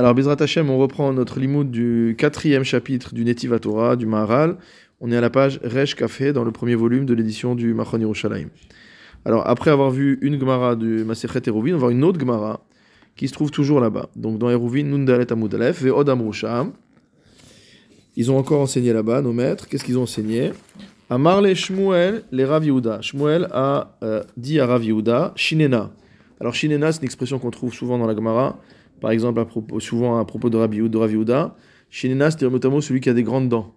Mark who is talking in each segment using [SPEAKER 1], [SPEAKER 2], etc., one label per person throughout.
[SPEAKER 1] Alors, Bezrat Hashem, on reprend notre limoud du quatrième chapitre du Netiv Torah, du Maharal. On est à la page Resh Café, dans le premier volume de l'édition du Machon Yerushalayim. Alors, après avoir vu une Gemara du Masechet Eruvin, on va voir une autre Gemara qui se trouve toujours là-bas. Donc, dans Eruvin, Nundalet Amud Aleph, Ve'od Amrusham. Ils ont encore enseigné là-bas, nos maîtres. Qu'est-ce qu'ils ont enseigné? Amar le Shmuel, les Rav Yehuda. Shmuel a euh, dit à Rav Yehuda, Shinena. Alors, Shinena, c'est une expression qu'on trouve souvent dans la Gemara. Par exemple, à propos, souvent à propos de Yehuda, de. Shinena, c'est notamment celui qui a des grandes dents.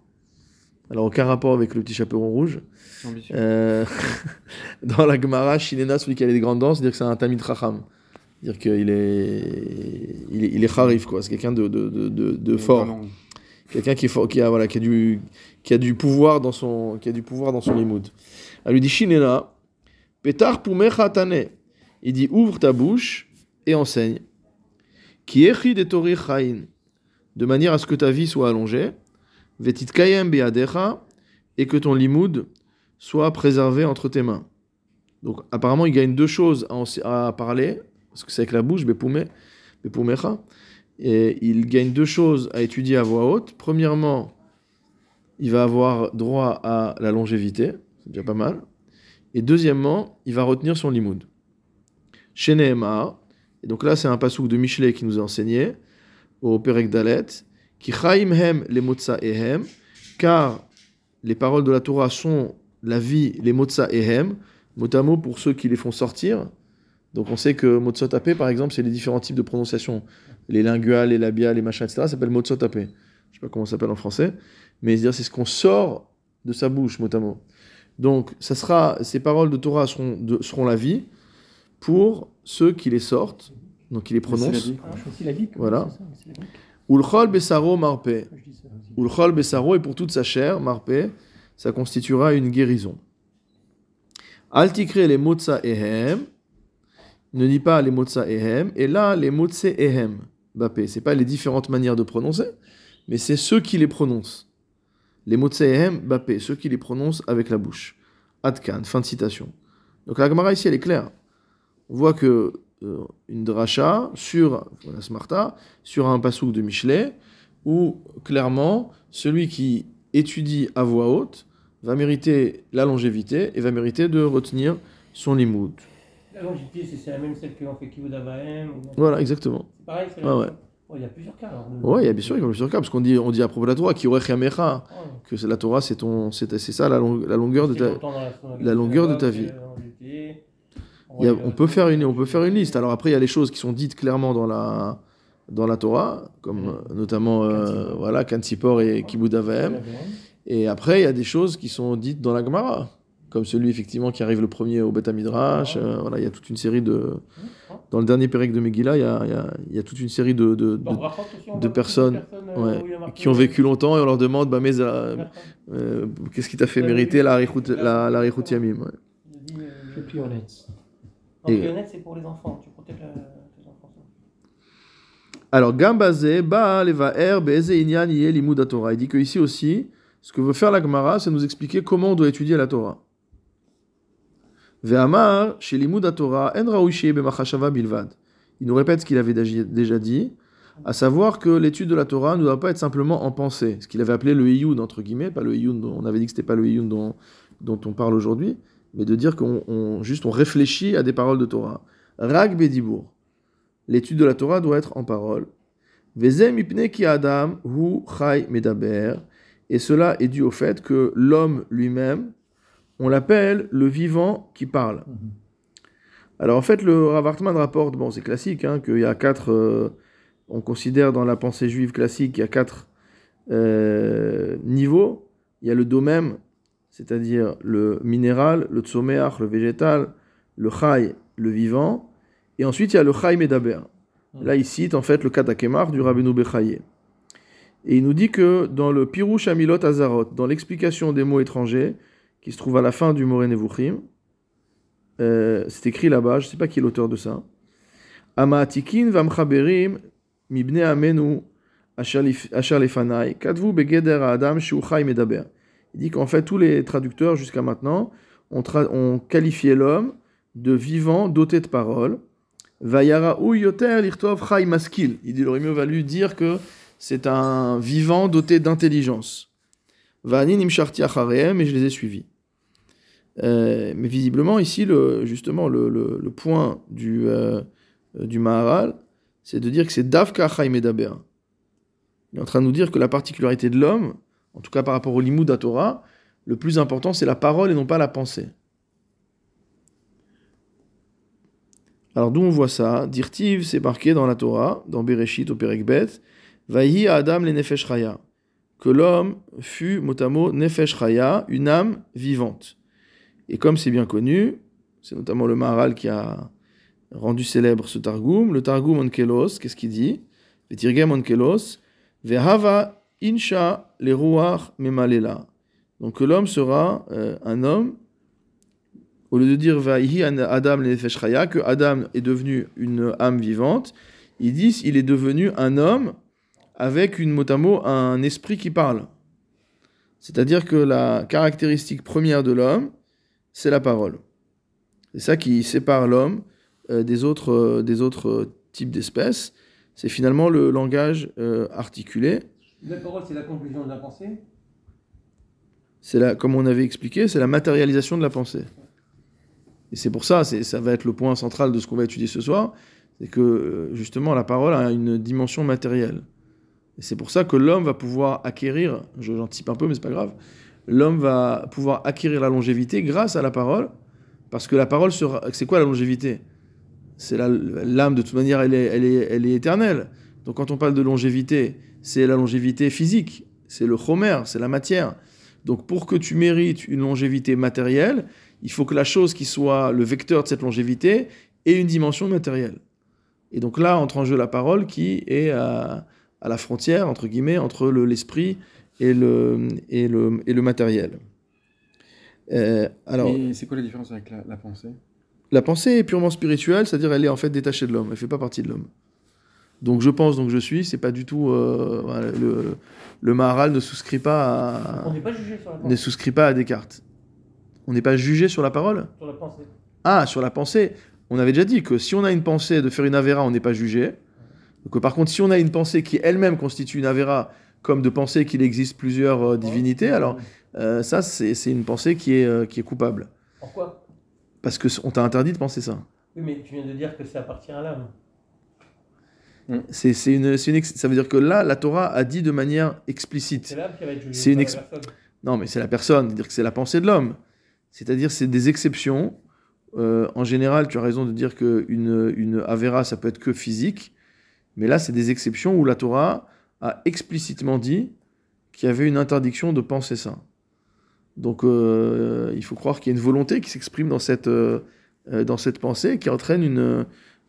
[SPEAKER 1] Alors, aucun rapport avec le petit chaperon rouge. Euh, dans la Gemara, Shinena, celui qui a des grandes dents, c'est-à-dire que c'est un Tamid Racham. C'est-à-dire qu'il est, il est, il est quoi. C'est quelqu'un de, de, de, fort. Quelqu'un qui, est fort, qui, a, voilà, qui, a du, qui a du pouvoir dans son, qui a du pouvoir dans son limoud. Elle lui dit Shinena, pumecha tane. Il dit ouvre ta bouche et enseigne. Qui. De manière à ce que ta vie soit allongée. Vetit kayem beadecha. Et que ton limoud soit préservé entre tes mains. Donc apparemment, il gagne deux choses à, parler, parce que c'est avec la bouche, bepume, bepumecha. Et il gagne deux choses à étudier à voix haute. Premièrement, il va avoir droit à la longévité, c'est déjà pas mal. Et deuxièmement, il va retenir son limoud. Chez et donc là c'est un pasouk de Michelet qui nous a enseigné, au Perek Dalet, qui chaim hem les motza ehem, car les paroles de la Torah sont la vie, les motza ehem, mot à mot pour ceux qui les font sortir. Donc on sait que motsot tapé, par exemple, c'est les différents types de prononciation. Les linguales, les labiales, les machins, etc. Ça s'appelle motsot tapé. Je sais pas comment ça s'appelle en français, mais c'est ce qu'on sort de sa bouche, mot à mot. Donc ça sera, ces paroles de Torah seront la vie pour ceux qui les sortent, donc qui les prononcent. Voilà. Ulchol besaro marpe. Ulchol besaro et pour toute sa chair, marpe, ça constituera une guérison. Altikre les motza ehem ne dit pas les motza ehem, et là, les motse ehem, bapé. C'est pas les différentes manières de prononcer, mais c'est ceux qui les prononcent. Les motse ehem, bapé, ceux qui les prononcent avec la bouche. Adkan, fin de citation. Donc la Gemara ici, elle est claire. On voit que euh, une dracha sur la smarta, sur un pasouk de Michelet, où clairement, celui qui étudie à voix haute va mériter la longévité et va mériter de retenir son limoud.
[SPEAKER 2] La longévité, c'est la même celle qu'on fait Kivud Avahem
[SPEAKER 1] Voilà, exactement.
[SPEAKER 2] C'est pareil, c'est
[SPEAKER 1] Ah ouais.
[SPEAKER 2] Oh, il y a plusieurs cas alors.
[SPEAKER 1] Ouais, il y a bien sûr, il y a plusieurs cas, parce qu'on dit, on dit à propos de la Torah, qui que la Torah, c'est ton, c'est c'est ça la, long- la longueur de ta.
[SPEAKER 2] la-
[SPEAKER 1] la longueur de ta vie. A- on peut faire une, on peut faire une liste. Alors après, il y a les choses qui sont dites clairement dans la, dans la Torah, comme euh, notamment, euh, voilà, Kansipor et Kibud Avahem. Et après, il y a des choses qui sont dites dans la Gemara, comme celui effectivement qui arrive le premier au Beth Midrash. euh, voilà, il y a toute une série de. Dans le dernier Pérec de Megillah, il y a, il y a- il y a toute une série de, de, personnes,
[SPEAKER 2] euh,
[SPEAKER 1] ouais, qui ont vécu longtemps et on leur demande, bah, mais euh, euh, qu'est-ce qui t'a fait mériter la Arichut la, la Arichut Yamim ouais.
[SPEAKER 2] Il dit, euh,
[SPEAKER 3] Le plus honnête.
[SPEAKER 2] Non,
[SPEAKER 1] Et-
[SPEAKER 2] plus honnête, c'est pour les enfants. Tu protèges la- tes enfants.
[SPEAKER 1] Alors, Gambazé, Baal, Inyan, à Torah. Il dit que ici aussi, ce que veut faire la Gemara, c'est nous expliquer comment on doit étudier la Torah. Ve'amar, Torah, B'machashava Bilvad. Il nous répète ce qu'il avait déjà dit, à savoir que l'étude de la Torah ne doit pas être simplement en pensée, ce qu'il avait appelé le Iyun, entre guillemets, pas le Iyun, dont on avait dit que c'était pas le Iyun dont, dont on parle aujourd'hui, mais de dire qu'on on- juste on réfléchit à des paroles de Torah. Rag Bedibour. L'étude de la Torah doit être en parole. Vezem ipne ki adam hu chai medaber. Et cela est dû au fait que l'homme lui-même, on l'appelle le vivant qui parle. Alors en fait, le Rav Hartman rapporte, bon c'est classique, hein, qu'il y a quatre, euh, on considère dans la pensée juive classique, qu'il y a quatre euh, niveaux. Il y a le domem, c'est-à-dire le minéral, le tsomeach, le végétal, le chai, le vivant, et ensuite il y a le chai medaber. Là, il cite en fait le Katakemar du Rabbeinu Bechaye. Et il nous dit que dans le Pirouche Amilot Azarot, dans l'explication des mots étrangers, qui se trouve à la fin du Moré Nevuchim, euh, c'est écrit là-bas, je ne sais pas qui est l'auteur de ça. Amaatikin vamchaberim mibne amenu asher kadvu begeder adam medaber. Il dit qu'en fait, tous les traducteurs jusqu'à maintenant ont, qualifié l'homme de vivant doté de parole. Vayara yoter lichtov chai maskil. Il dit, aurait mieux valu dire que c'est un vivant doté d'intelligence. Vani nimsharti achareem, et je les ai suivis. Euh, mais visiblement, ici, justement, le, point du, euh, Maharal, c'est de dire que c'est Davka Chaim Medaber. Il est en train de nous dire que la particularité de l'homme, en tout cas par rapport au Limud Torah, le plus important c'est la parole et non pas la pensée. Alors d'où on voit ça? Dirtiv, c'est marqué dans la Torah, dans Bereshit au Perekbet, Vahi Adam le Nefesh Chaya, que l'homme fut motamo Nefesh Chaya, une âme vivante. Et comme c'est bien connu, c'est notamment le Maharal qui a rendu célèbre ce Targum, le Targum Onkelos, qu'est-ce qu'il dit? Onkelos, Vehava Insha le Ruach Memalela. Donc l'homme sera euh, un homme, au lieu de dire Vahi Adam le que Adam est devenu une âme vivante, ils disent il est devenu un homme avec une motamo, un esprit qui parle. C'est-à-dire que la caractéristique première de l'homme, c'est la parole. C'est ça qui sépare l'homme euh, des, autres, euh, des autres types d'espèces. C'est finalement le langage articulé.
[SPEAKER 2] La parole, c'est la conclusion de la pensée
[SPEAKER 1] C'est la, comme on avait expliqué, c'est la matérialisation de la pensée. Et c'est pour ça, ça va être le point central de ce qu'on va étudier ce soir, c'est que euh, justement la parole a une dimension matérielle. Et c'est pour ça que l'homme va pouvoir acquérir, j'anticipe un peu mais c'est pas grave, l'homme va pouvoir acquérir la longévité grâce à la parole, parce que la parole sera, c'est quoi la longévité? C'est l'âme de toute manière, elle est, elle, est, elle est éternelle. Donc quand on parle de longévité, c'est la longévité physique, c'est le chomer, c'est la matière. Donc pour que tu mérites une longévité matérielle, il faut que la chose qui soit le vecteur de cette longévité ait une dimension matérielle. Et donc là entre en jeu la parole qui est à, à la frontière, entre guillemets, entre le- l'esprit et, le, et, le, et le matériel. Euh, alors,
[SPEAKER 3] Et c'est quoi la différence avec la, la pensée?
[SPEAKER 1] La pensée est purement spirituelle, c'est-à-dire elle est en fait détachée de l'homme, elle fait pas partie de l'homme. Donc je pense, donc je suis, c'est pas du tout euh, le, le Maharal ne souscrit pas à,
[SPEAKER 2] On n'est pas jugé sur la
[SPEAKER 1] ne souscrit pas à Descartes. On n'est pas jugé sur la parole?
[SPEAKER 2] Sur la pensée.
[SPEAKER 1] Ah, sur la pensée. On avait déjà dit que si on a une pensée de faire une avéra, on n'est pas jugé. Que par contre, si on a une pensée qui elle-même constitue une avéra, comme de penser qu'il existe plusieurs euh, divinités, alors euh, ça, c'est c'est une pensée qui est, qui est coupable.
[SPEAKER 2] Pourquoi?
[SPEAKER 1] Parce qu'on t'a interdit de penser ça.
[SPEAKER 2] Oui, mais tu viens de dire que ça appartient à l'âme.
[SPEAKER 1] C'est c'est une, c'est une ex- ça veut dire que là, la Torah a dit de manière explicite.
[SPEAKER 2] C'est va être
[SPEAKER 1] une ex-
[SPEAKER 2] la.
[SPEAKER 1] Non, mais c'est la personne, c'est-à-dire que c'est la pensée de l'homme. C'est-à-dire c'est des exceptions. Euh, en général, tu as raison de dire qu'une une Avera, ça peut être que physique. Mais là, c'est des exceptions où la Torah a explicitement dit qu'il y avait une interdiction de penser ça. Donc euh, il faut croire qu'il y a une volonté qui s'exprime dans cette, euh, euh, dans cette pensée qui entraîne, une,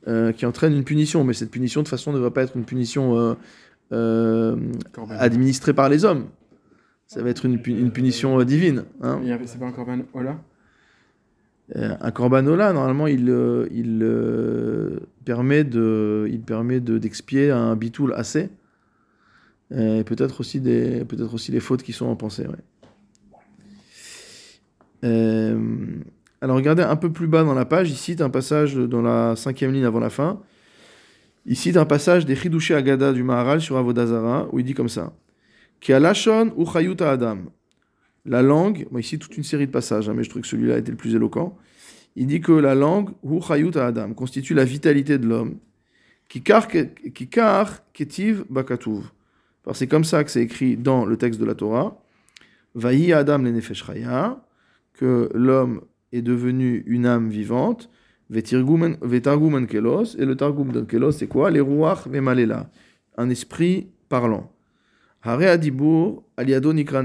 [SPEAKER 1] euh, qui entraîne une punition. Mais cette punition, de toute façon, ne va pas être une punition euh, euh,
[SPEAKER 3] Corban.
[SPEAKER 1] administrée par les hommes. Ça va être une, pu- une punition euh, divine. hein.
[SPEAKER 3] C'est pas un Corban Ola?
[SPEAKER 1] Un corbanola, normalement, il, il permet de, il permet de d'expier un bitoul assez. Et peut-être aussi des, peut-être aussi les fautes qui sont en pensée. ouais. Euh, alors regardez un peu plus bas dans la page, il cite un passage dans la cinquième ligne avant la fin. Il cite un passage des Chidushé Agada du Maharal sur Avodazara où il dit comme ça. Adam. La langue, bon, ici toute une série de passages, hein, mais je trouve que celui-là était le plus éloquent. Il dit que la langue, hu chayut adam, constitue la vitalité de l'homme. Kikar ke- kikar ketiv bakatuv. C'est comme ça que c'est écrit dans le texte de la Torah. Vahi adam le nefesh que l'homme est devenu une âme vivante. Vetargumen kelos, et le targum de kelos, c'est quoi? Les ruach vemalela, un esprit parlant. Hare adibur aliado nikra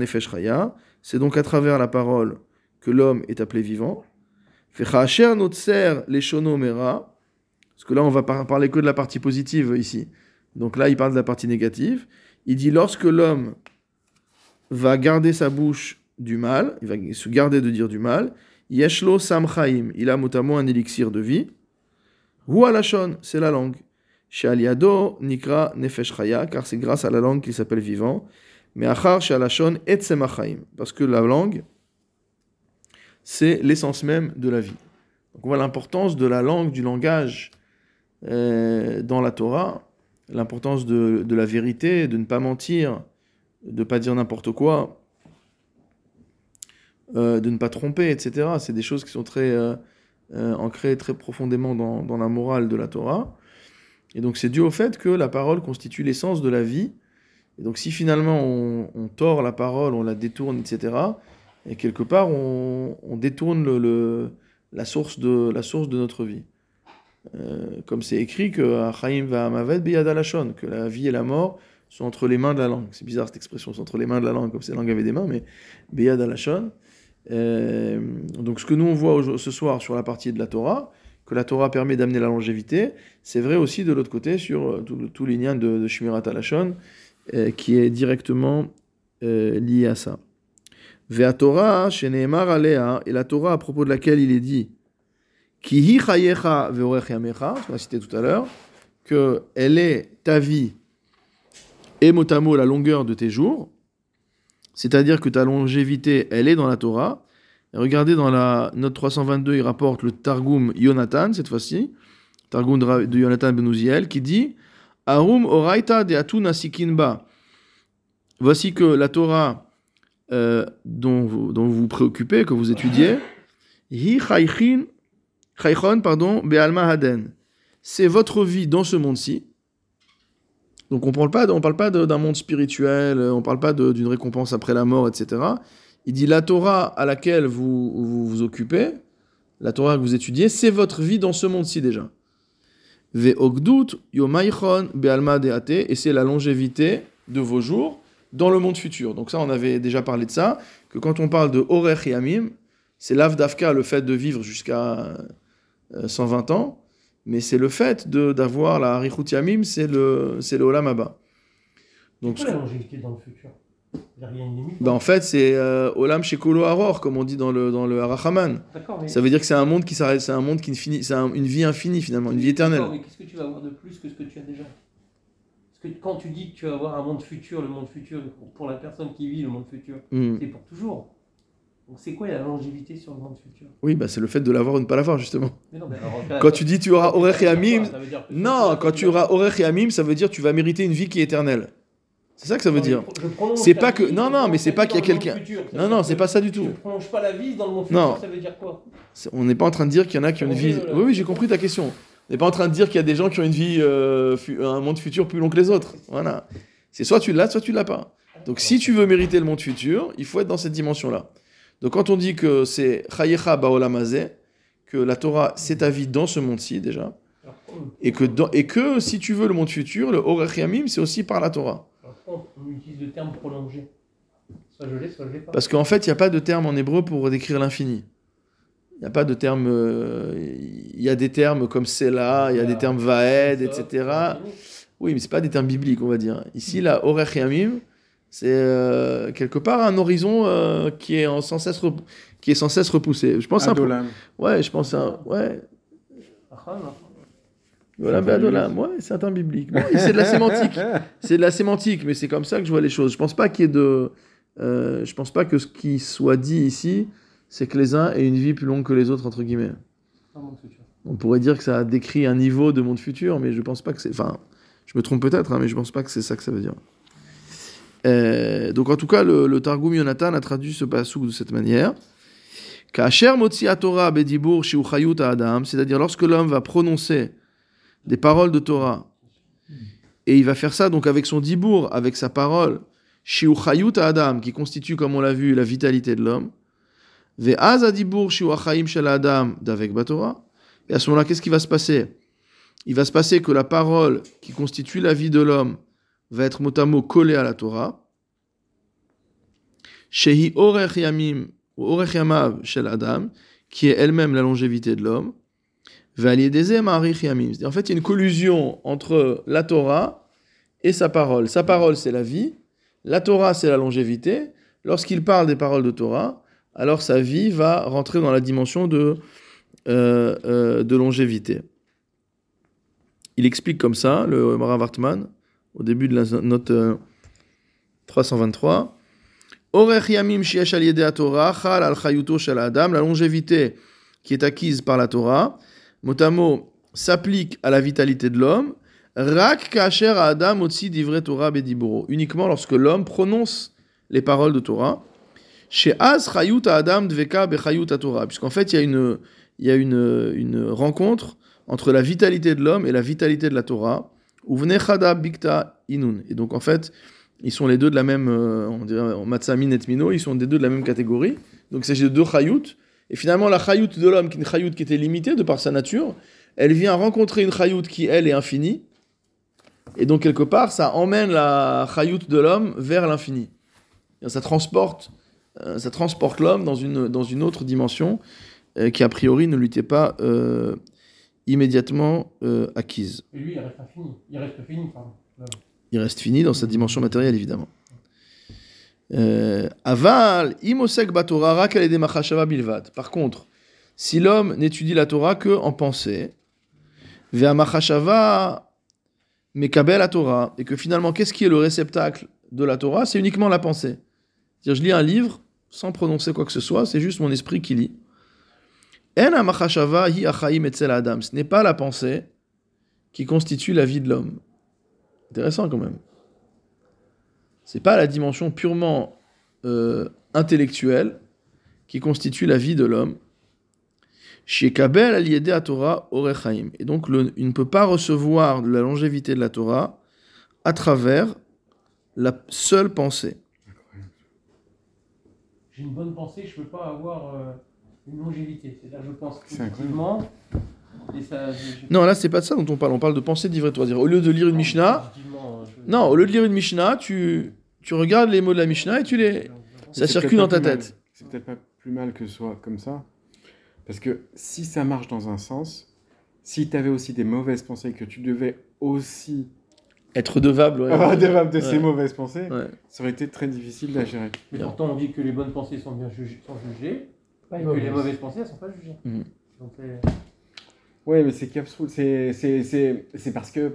[SPEAKER 1] c'est donc à travers la parole que l'homme est appelé vivant. Fechacher notser leshono mera, parce que là on va par- parler que de la partie positive ici. Donc là il parle de la partie négative. Il dit lorsque l'homme va garder sa bouche du mal, il va se garder de dire du mal, yeshlo samchaim, il a motamo un élixir de vie. Hu alashon, c'est la langue. Chez aliado nikra nefesh car c'est grâce à la langue qu'il s'appelle vivant. Mais achar shalashon achaim, parce que la langue, c'est l'essence même de la vie. Donc on voit l'importance de la langue, du langage euh, dans la Torah, l'importance de, de la vérité, de ne pas mentir, de ne pas dire n'importe quoi, euh, de ne pas tromper, etc. C'est des choses qui sont très euh, euh, ancrées très profondément dans, la morale de la Torah. Et donc c'est dû au fait que la parole constitue l'essence de la vie. Et donc si finalement on, tord la parole, on la détourne, etc., et quelque part on, détourne la, source de, la source de notre vie. Comme c'est écrit que Achaim va que la vie et la mort sont entre les mains de la langue. C'est bizarre cette expression, c'est entre les mains de la langue, comme si la langue avait des mains, mais biyad alashon. Euh, donc ce que nous on voit ce soir sur la partie de la Torah, que la Torah permet d'amener la longévité, c'est vrai aussi de l'autre côté sur euh, tout, tout l'ignan de, de Shmirat Alashon, euh, qui est directement lié à ça. Ve'a Torah, alea, et la Torah à propos de laquelle il est dit, Kihi chayecha ve'orech yamecha, ce a cité tout à l'heure, que elle est ta vie et mot à mot la longueur de tes jours, c'est-à-dire que ta longévité, elle est dans la Torah. Regardez dans la note 322, il rapporte le Targum Yonatan, cette fois-ci, Targum de Yonatan ben Uziel, qui dit Arum oraita de atuna sikinba. Voici que la Torah euh, dont, vous, vous préoccupez, que vous étudiez, hi chaychon, pardon, be'alma haden. C'est votre vie dans ce monde-ci. Donc on parle pas, on parle pas d'un monde spirituel, euh, on parle pas d'une récompense après la mort, etc. Il dit la Torah à laquelle vous vous, vous occupez, la Torah que vous étudiez, c'est votre vie dans ce monde-ci déjà. Et c'est la longévité de vos jours dans le monde futur. Donc ça, on avait déjà parlé de ça, que quand on parle de orech yamim, c'est l'avdavka, le fait de vivre jusqu'à euh, 120 ans, mais c'est le fait de- d'avoir la harichut yamim, c'est le, c'est le olam haba. Donc,
[SPEAKER 2] quoi la longévité dans le futur? Il y a rien de limite.
[SPEAKER 1] bah, en fait, c'est euh, Olam Shekolo Aror, comme on dit dans le, dans le Harachaman.
[SPEAKER 2] Mais.
[SPEAKER 1] Ça veut dire que c'est un monde qui s'arrête, c'est un monde qui ne finit, c'est un- une vie infinie finalement, une vie éternelle.
[SPEAKER 2] Mais qu'est-ce que tu vas avoir de plus que ce que tu as déjà? Parce que quand tu dis que tu vas avoir un monde futur, le monde futur, pour, pour la personne qui vit le monde futur,
[SPEAKER 1] Hmm.
[SPEAKER 2] c'est pour toujours. Donc c'est quoi la longévité sur le monde futur?
[SPEAKER 1] Oui, bah, c'est le fait de l'avoir ou de ne pas l'avoir justement.
[SPEAKER 2] Mais non, mais alors,
[SPEAKER 1] Quand tu dis tu auras Orech et Amim,
[SPEAKER 2] Ça veut dire que-
[SPEAKER 1] non, quand tu auras Orech et Amim, ça veut dire tu vas mériter une vie qui est éternelle. C'est ça que ça veut dire. C'est pas que-
[SPEAKER 2] vie,
[SPEAKER 1] non, non, mais c'est pas
[SPEAKER 2] vie
[SPEAKER 1] qu'il y a quelqu'un- Non, non, c'est pas ça du tout.
[SPEAKER 2] Je prolonge pas la vie dans le monde
[SPEAKER 1] Non.
[SPEAKER 2] futur, ça veut dire quoi?
[SPEAKER 1] On n'est pas en train de dire qu'il y en a qui ont une vie.
[SPEAKER 2] Ok, voilà.
[SPEAKER 1] Oui, oui, j'ai compris ta question. On n'est pas en train de dire qu'il y a des gens qui ont une vie, euh, un monde futur plus long que les autres. Voilà. C'est soit tu l'as, soit tu l'as pas. Donc si tu veux mériter le monde futur, il faut être dans cette dimension-là. Donc quand on dit que c'est Chayecha Baolam Hazeh, que la Torah c'est ta vie dans ce monde-ci déjà, et que, dans- et que si tu veux le monde futur, le Orech Yamim c'est aussi par la Torah.
[SPEAKER 2] on utilise le terme prolongé Soit soit pas.
[SPEAKER 1] Parce qu'en fait, il n'y a pas de terme en hébreu pour décrire l'infini. Il n'y a pas de terme. euh, Il y a des termes comme Sela, il y a des termes Vaed, etc. Oui, mais c'est pas des termes bibliques, on va dire. Ici, la Orech Yamim, c'est euh, quelque part un horizon euh, qui, est en sans cesse qui est sans cesse repoussé. Je pense à un
[SPEAKER 3] Adolam.
[SPEAKER 1] Ouais, je pense à un- Ouais,
[SPEAKER 2] non.
[SPEAKER 1] voilà,
[SPEAKER 3] terme
[SPEAKER 1] Adolam. Ouais, c'est un biblique. Bon, et c'est de la sémantique. C'est de la sémantique, mais c'est comme ça que je vois les choses. Je pense pas qu'il y ait de. euh, je pense pas que ce qui soit dit ici, c'est que les uns aient une vie plus longue que les autres, entre guillemets.
[SPEAKER 2] Pas monde futur.
[SPEAKER 1] On pourrait dire que ça décrit un niveau de monde futur, mais je pense pas que c'est. Enfin, je me trompe peut-être, hein, mais je pense pas que c'est ça que ça veut dire. Euh, donc en tout cas, le, le Targum Yonatan a traduit ce passage de cette manière. Torah c'est-à-dire lorsque l'homme va prononcer des paroles de Torah, et il va faire ça donc avec son dibour, avec sa parole, adam, qui constitue, comme on l'a vu, la vitalité de l'homme. D'avec. Et à ce moment-là, qu'est-ce qui va se passer? Il va se passer que la parole qui constitue la vie de l'homme va être mot à mot collée à la Torah. Shehi orech yamim, ou orech yamav shel Adam, qui est elle-même la longévité de l'homme. En fait, il y a une collusion entre la Torah et sa parole. Sa parole, c'est la vie. La Torah, c'est la longévité. Lorsqu'il parle des paroles de Torah, alors sa vie va rentrer dans la dimension de euh, euh, de longévité. Il explique comme ça, le Mara Wartman, au début de la note euh, 323. Orech yamim sheyesh al yedei Torah, chal al chayuto shel adam, la longévité qui est acquise par la Torah. Mot à mot, s'applique à la vitalité de l'homme, rak kacher adam otsi divrei Torah bediburo, uniquement lorsque l'homme prononce les paroles de Torah. Chez Az chayut adam dveka bechayut Torah, puisqu'en fait il y a une y a une, une rencontre entre la vitalité de l'homme et la vitalité de la Torah. Bikta inun. Et donc en fait, ils sont les deux de la même, euh, on dirait et mino, ils sont des deux de la même catégorie. Donc il s'agit de deux chayut. Et finalement, la chayut de l'homme, qui est une chayut qui était limitée de par sa nature, elle vient rencontrer une chayut qui, elle, est infinie. Et donc, quelque part, ça emmène la chayut de l'homme vers l'infini. Ça transporte, euh, ça transporte l'homme dans une, dans une autre dimension euh, qui, a priori, ne lui était pas immédiatement euh, acquise.
[SPEAKER 2] Et lui, il reste infini. Il reste fini, pardon.
[SPEAKER 1] Il reste fini dans sa dimension matérielle, évidemment. Euh, Aval, imosek batora rak al yedei machashava bilvad. Par contre, si l'homme n'étudie la Torah que en pensée, vea machashava mekabel la Torah, et que finalement, qu'est-ce qui est le réceptacle de la Torah? C'est uniquement la pensée. C'est-à-dire, je lis un livre sans prononcer quoi que ce soit, c'est juste mon esprit qui lit. En amachashava hi achaim etzel adam. Ce n'est pas la pensée qui constitue la vie de l'homme. Intéressant quand même. C'est pas la dimension purement euh, intellectuelle qui constitue la vie de l'homme. Et donc il ne peut pas recevoir la longévité de la Torah à travers la seule pensée.
[SPEAKER 2] J'ai une bonne pensée, je ne peux pas avoir euh, une longévité. C'est-à-dire, je pense
[SPEAKER 3] C'est
[SPEAKER 2] positivement. Et ça, je- je-
[SPEAKER 1] Non, là c'est pas de ça dont on parle. On parle de pensée. C'est-à-dire, Au lieu de lire une Mishnah,
[SPEAKER 2] je-
[SPEAKER 1] non, au lieu de lire une Mishnah, tu, tu regardes les mots de la Mishnah et tu les, ça circule dans ta tête.
[SPEAKER 3] C'est peut-être pas plus mal que ce soit comme ça. Parce que si ça marche dans un sens, si tu avais aussi des mauvaises pensées, que tu devais aussi
[SPEAKER 1] Être devable, ouais.
[SPEAKER 3] de ces mauvaises pensées,
[SPEAKER 1] Ouais.
[SPEAKER 3] ça aurait été très difficile à gérer.
[SPEAKER 2] Mais pourtant, on dit que les bonnes pensées sont bien jugées, sont jugées
[SPEAKER 4] Pas
[SPEAKER 2] et que les
[SPEAKER 4] mauvaise.
[SPEAKER 2] mauvaises pensées, elles ne sont pas jugées.
[SPEAKER 1] Mhm.
[SPEAKER 2] Donc, c'est-
[SPEAKER 3] Oui, mais c'est capsule, c'est c'est- c'est- c'est parce que euh,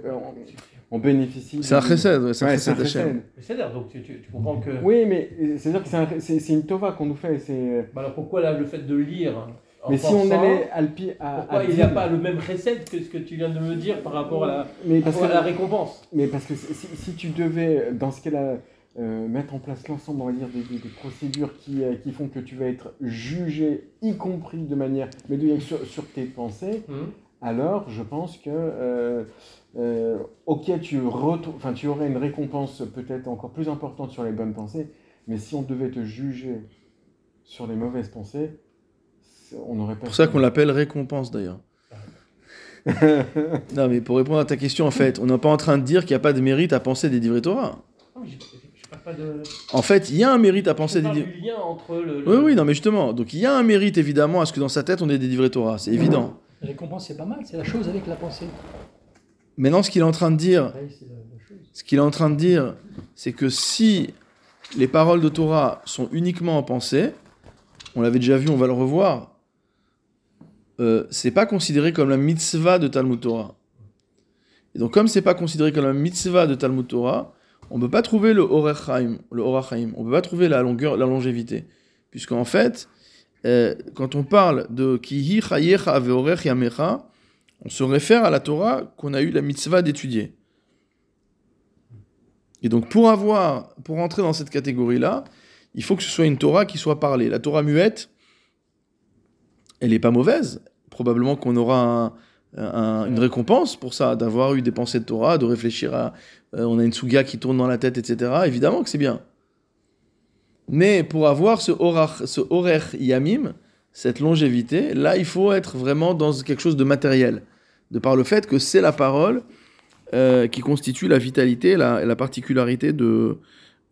[SPEAKER 3] on, on bénéficie.
[SPEAKER 1] C'est un chesed, ouais, c'est un
[SPEAKER 3] Ouais,
[SPEAKER 1] chesed
[SPEAKER 2] c'est-à-dire, donc tu, tu- tu comprends que.
[SPEAKER 3] Oui, mais euh, c'est-à-dire que c'est un- c'est c'est une tova qu'on nous fait. c'est-
[SPEAKER 2] Bah alors pourquoi là, le fait de lire en
[SPEAKER 3] Mais si on allait à à,
[SPEAKER 2] Pourquoi
[SPEAKER 3] à
[SPEAKER 2] il n'y a pas le même recette que ce que tu viens de me dire par rapport à la,
[SPEAKER 3] mais parce,
[SPEAKER 2] à la
[SPEAKER 3] que,
[SPEAKER 2] récompense?
[SPEAKER 3] Mais parce que si, si tu devais, dans ce cas-là, euh, mettre en place l'ensemble, on va dire, des, des- des procédures qui, euh, qui font que tu vas être jugé, y compris de manière, mais de, sur, sur tes pensées,
[SPEAKER 2] Hum.
[SPEAKER 3] alors je pense que, euh, euh, ok, tu, retou- enfin, tu aurais une récompense peut-être encore plus importante sur les bonnes pensées, mais si on devait te juger sur les mauvaises pensées, on n'aurait pas...
[SPEAKER 1] C'est pour ça qu'on l'appelle récompense d'ailleurs. Non, mais pour répondre à ta question, en fait, on n'est pas en train de dire qu'il n'y a pas de mérite à penser des livrets Torah.
[SPEAKER 2] De.
[SPEAKER 1] En fait, il y a un mérite à penser des
[SPEAKER 2] parle
[SPEAKER 1] livrets
[SPEAKER 2] du lien entre le. le-
[SPEAKER 1] Oui, oui, non, mais justement. Donc, il y a un mérite évidemment à ce que dans sa tête, on ait des livrets Torah. C'est évident.
[SPEAKER 4] La récompense, c'est pas mal, c'est la chose avec la pensée.
[SPEAKER 1] Maintenant, ce qu'il est en train de dire, ce qu'il est en train de dire, c'est que si les paroles de Torah sont uniquement en pensée, on l'avait déjà vu, on va le revoir, euh, c'est pas considéré comme la mitzvah de Talmud Torah. Et donc, comme c'est pas considéré comme la mitzvah de Talmud Torah, on peut pas trouver le Orachaim, le on peut pas trouver la longueur, la longévité, puisqu'en fait, euh, quand on parle de Kihi Chayecha ve'orech yamecha, on se réfère à la Torah qu'on a eu la mitzvah d'étudier. Et donc, pour avoir, pour entrer dans cette catégorie-là, il faut que ce soit une Torah qui soit parlée. La Torah muette, elle n'est pas mauvaise. Probablement qu'on aura un- un- une récompense pour ça, d'avoir eu des pensées de Torah, de réfléchir à. Euh, on a une suga qui tourne dans la tête, etc. Évidemment que c'est bien. Mais pour avoir ce orach, ce horer yamim, cette longévité, là, il faut être vraiment dans quelque chose de matériel, de par le fait que c'est la parole euh, qui constitue la vitalité, la, la particularité de,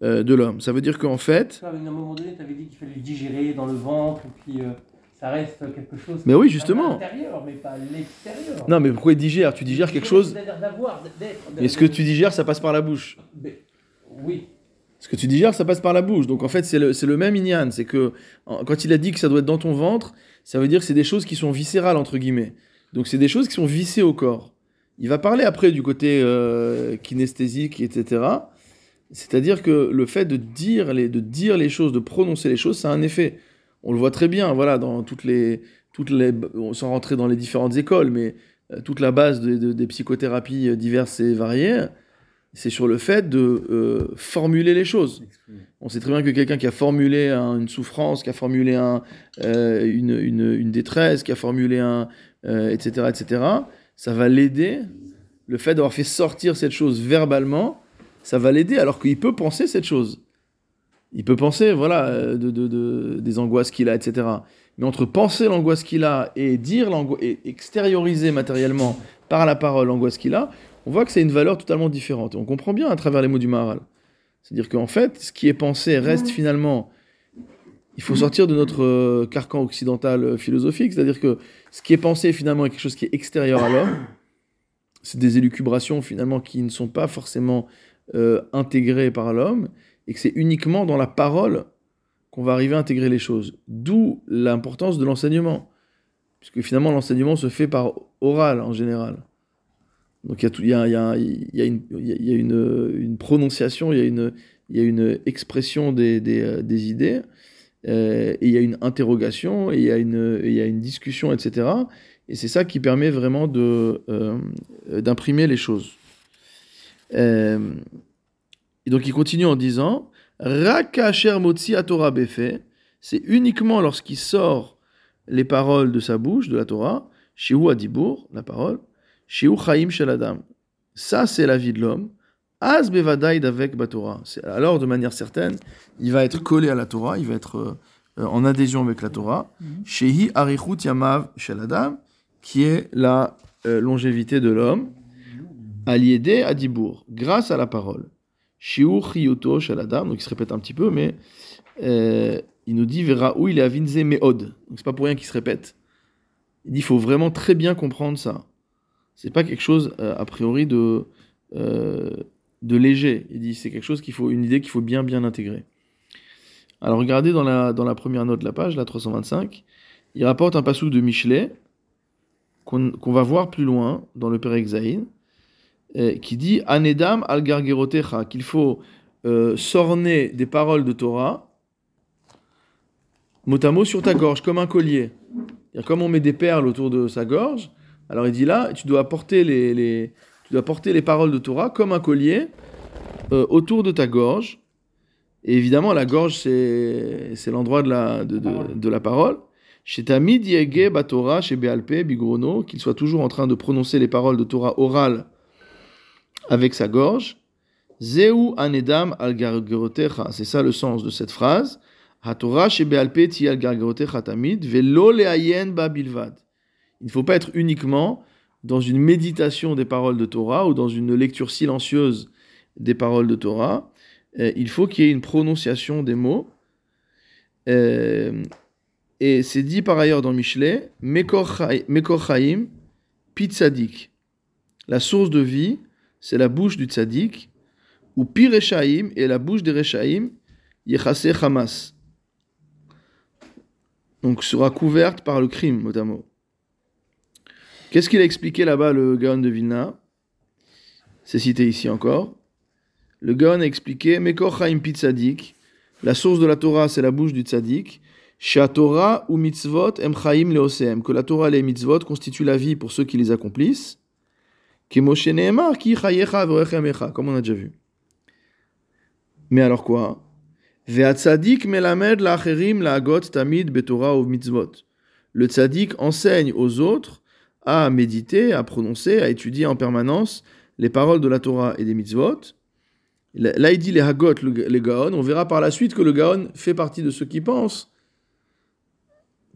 [SPEAKER 1] euh, de l'homme. Ça veut dire qu'en fait,
[SPEAKER 2] À un moment donné, tu avais dit qu'il fallait digérer dans le ventre, ça reste quelque chose.
[SPEAKER 1] Mais oui,
[SPEAKER 2] qui est
[SPEAKER 1] justement.
[SPEAKER 2] À l'intérieur, mais pas à l'extérieur.
[SPEAKER 1] non mais pourquoi il digère? Tu digères quelque chose,
[SPEAKER 2] C'est-à-dire d'avoir, d'être.
[SPEAKER 1] et ce que tu digères, ça passe par la bouche?
[SPEAKER 2] Mais- Oui.
[SPEAKER 1] Ce que tu digères, ça passe par la bouche. Donc en fait, c'est le, c'est le même inyan. C'est que quand il a dit que ça doit être dans ton ventre, ça veut dire que c'est des choses qui sont viscérales, entre guillemets. Donc c'est des choses qui sont vissées au corps. Il va parler après du côté euh, kinesthésique, etc. C'est-à-dire que le fait de dire, les, de dire les choses, de prononcer les choses, ça a un effet. On le voit très bien, voilà, dans toutes les, toutes les, sans rentrer dans les différentes écoles, mais euh, toute la base de- de- des psychothérapies euh, diverses et variées, c'est sur le fait de euh, formuler les choses. On sait très bien que quelqu'un qui a formulé un- une souffrance, qui a formulé un, euh, une, une- une détresse, qui a formulé un, euh, etc., etc., ça va l'aider. Le fait d'avoir fait sortir cette chose verbalement, ça va l'aider alors qu'il peut penser cette chose. Il peut penser, voilà, euh, de, de- de- des angoisses qu'il a, etc. Mais entre penser l'angoisse qu'il a et dire l'angoisse, et extérioriser matériellement par la parole l'angoisse qu'il a, on voit que c'est une valeur totalement différente. Et on comprend bien à travers les mots du Maharal. C'est-à-dire qu'en fait, ce qui est pensé reste finalement. Il faut sortir de notre euh, carcan occidental euh, philosophique, c'est-à-dire que ce qui est pensé finalement est quelque chose qui est extérieur à l'homme. C'est des élucubrations finalement qui ne sont pas forcément euh, intégrées par l'homme, et que c'est uniquement dans la parole qu'on va arriver à intégrer les choses. D'où l'importance de l'enseignement, puisque finalement l'enseignement se fait par oral en général. Donc il y a, une, prononciation, il y a une, expression des, euh, idées, euh, et il y a une interrogation, et il y a une, discussion, etc. Et c'est ça qui permet vraiment euh, euh, d'imprimer les choses. Euh, et donc il continue en disant Rakacher motzi Torah befe, c'est uniquement lorsqu'il sort les paroles de sa bouche, de la Torah, Shehu Adibur, la parole, Shehu Chaim Shel Adam. Ça, c'est la vie de l'homme. Az bevadaïd avec Batora. Alors, de manière certaine, il va être collé à la Torah, il va être euh, euh, en adhésion avec la Torah. Shehi Arichut Yamav Shel Adam, qui est la euh, longévité de l'homme. Aliédé Adibur, grâce à la parole. Shiur Chiyuto Shel Adam, donc il se répète un petit peu, mais euh, il nous dit Vera où il avinze meod. Donc c'est pas pour rien qu'il se répète. Il dit il faut vraiment très bien comprendre ça. C'est pas quelque chose euh, a priori de euh, de léger. Il dit c'est quelque chose qu'il faut une idée qu'il faut bien bien intégrer. Alors regardez dans la dans la première note de la page, la 325, il rapporte un passage de Michelet qu'on qu'on va voir plus loin dans le Père Exaïn, qui dit Anedam al qu'il faut euh, s'orner des paroles de Torah, mot à mot sur ta gorge, comme un collier. Comme on met des perles autour de sa gorge, alors il dit là, tu dois porter les, les- tu dois porter les paroles de Torah comme un collier euh, autour de ta gorge. Et évidemment, la gorge, c'est l'endroit de la, de, de- la parole. Chez Tamid Yege Batora, chez Béalpé, Bigrono, qu'il soit toujours en train de prononcer les paroles de Torah orales avec sa gorge. Zeu anedam al. C'est ça le sens de cette phrase. HaTorah chez Béalpé ti al tamid, velo leayen. Il ne faut pas être uniquement dans une méditation des paroles de Torah ou dans une lecture silencieuse des paroles de Torah. Euh, il faut qu'il y ait une prononciation des mots. Euh, et c'est dit par ailleurs dans Michelet, Mekor Chai- Mekor Chaim. La source de vie, c'est la bouche du Tzadik, ou Pi Rechaim, et la bouche des Rechaim, Yechase Hamas. Donc sera couverte par le crime, mot. Qu'est-ce qu'il a expliqué là-bas, le Gaon de Vilna? C'est cité ici encore. Le Gaon a expliqué Mekor Chaim Pi. La source de la Torah, c'est la bouche du Tzadik. Torah ou mitzvot em chaim leoseem. Que la Torah et les mitzvot constituent la vie pour ceux qui les accomplissent. Comme on a déjà vu. Mais alors quoi? Le tzadik enseigne aux autres à méditer, à prononcer, à étudier en permanence les paroles de la Torah et des mitzvot. Là, il dit les Hagot, le- les Gaon. On verra par la suite que le Gaon fait partie de ceux qui pensent,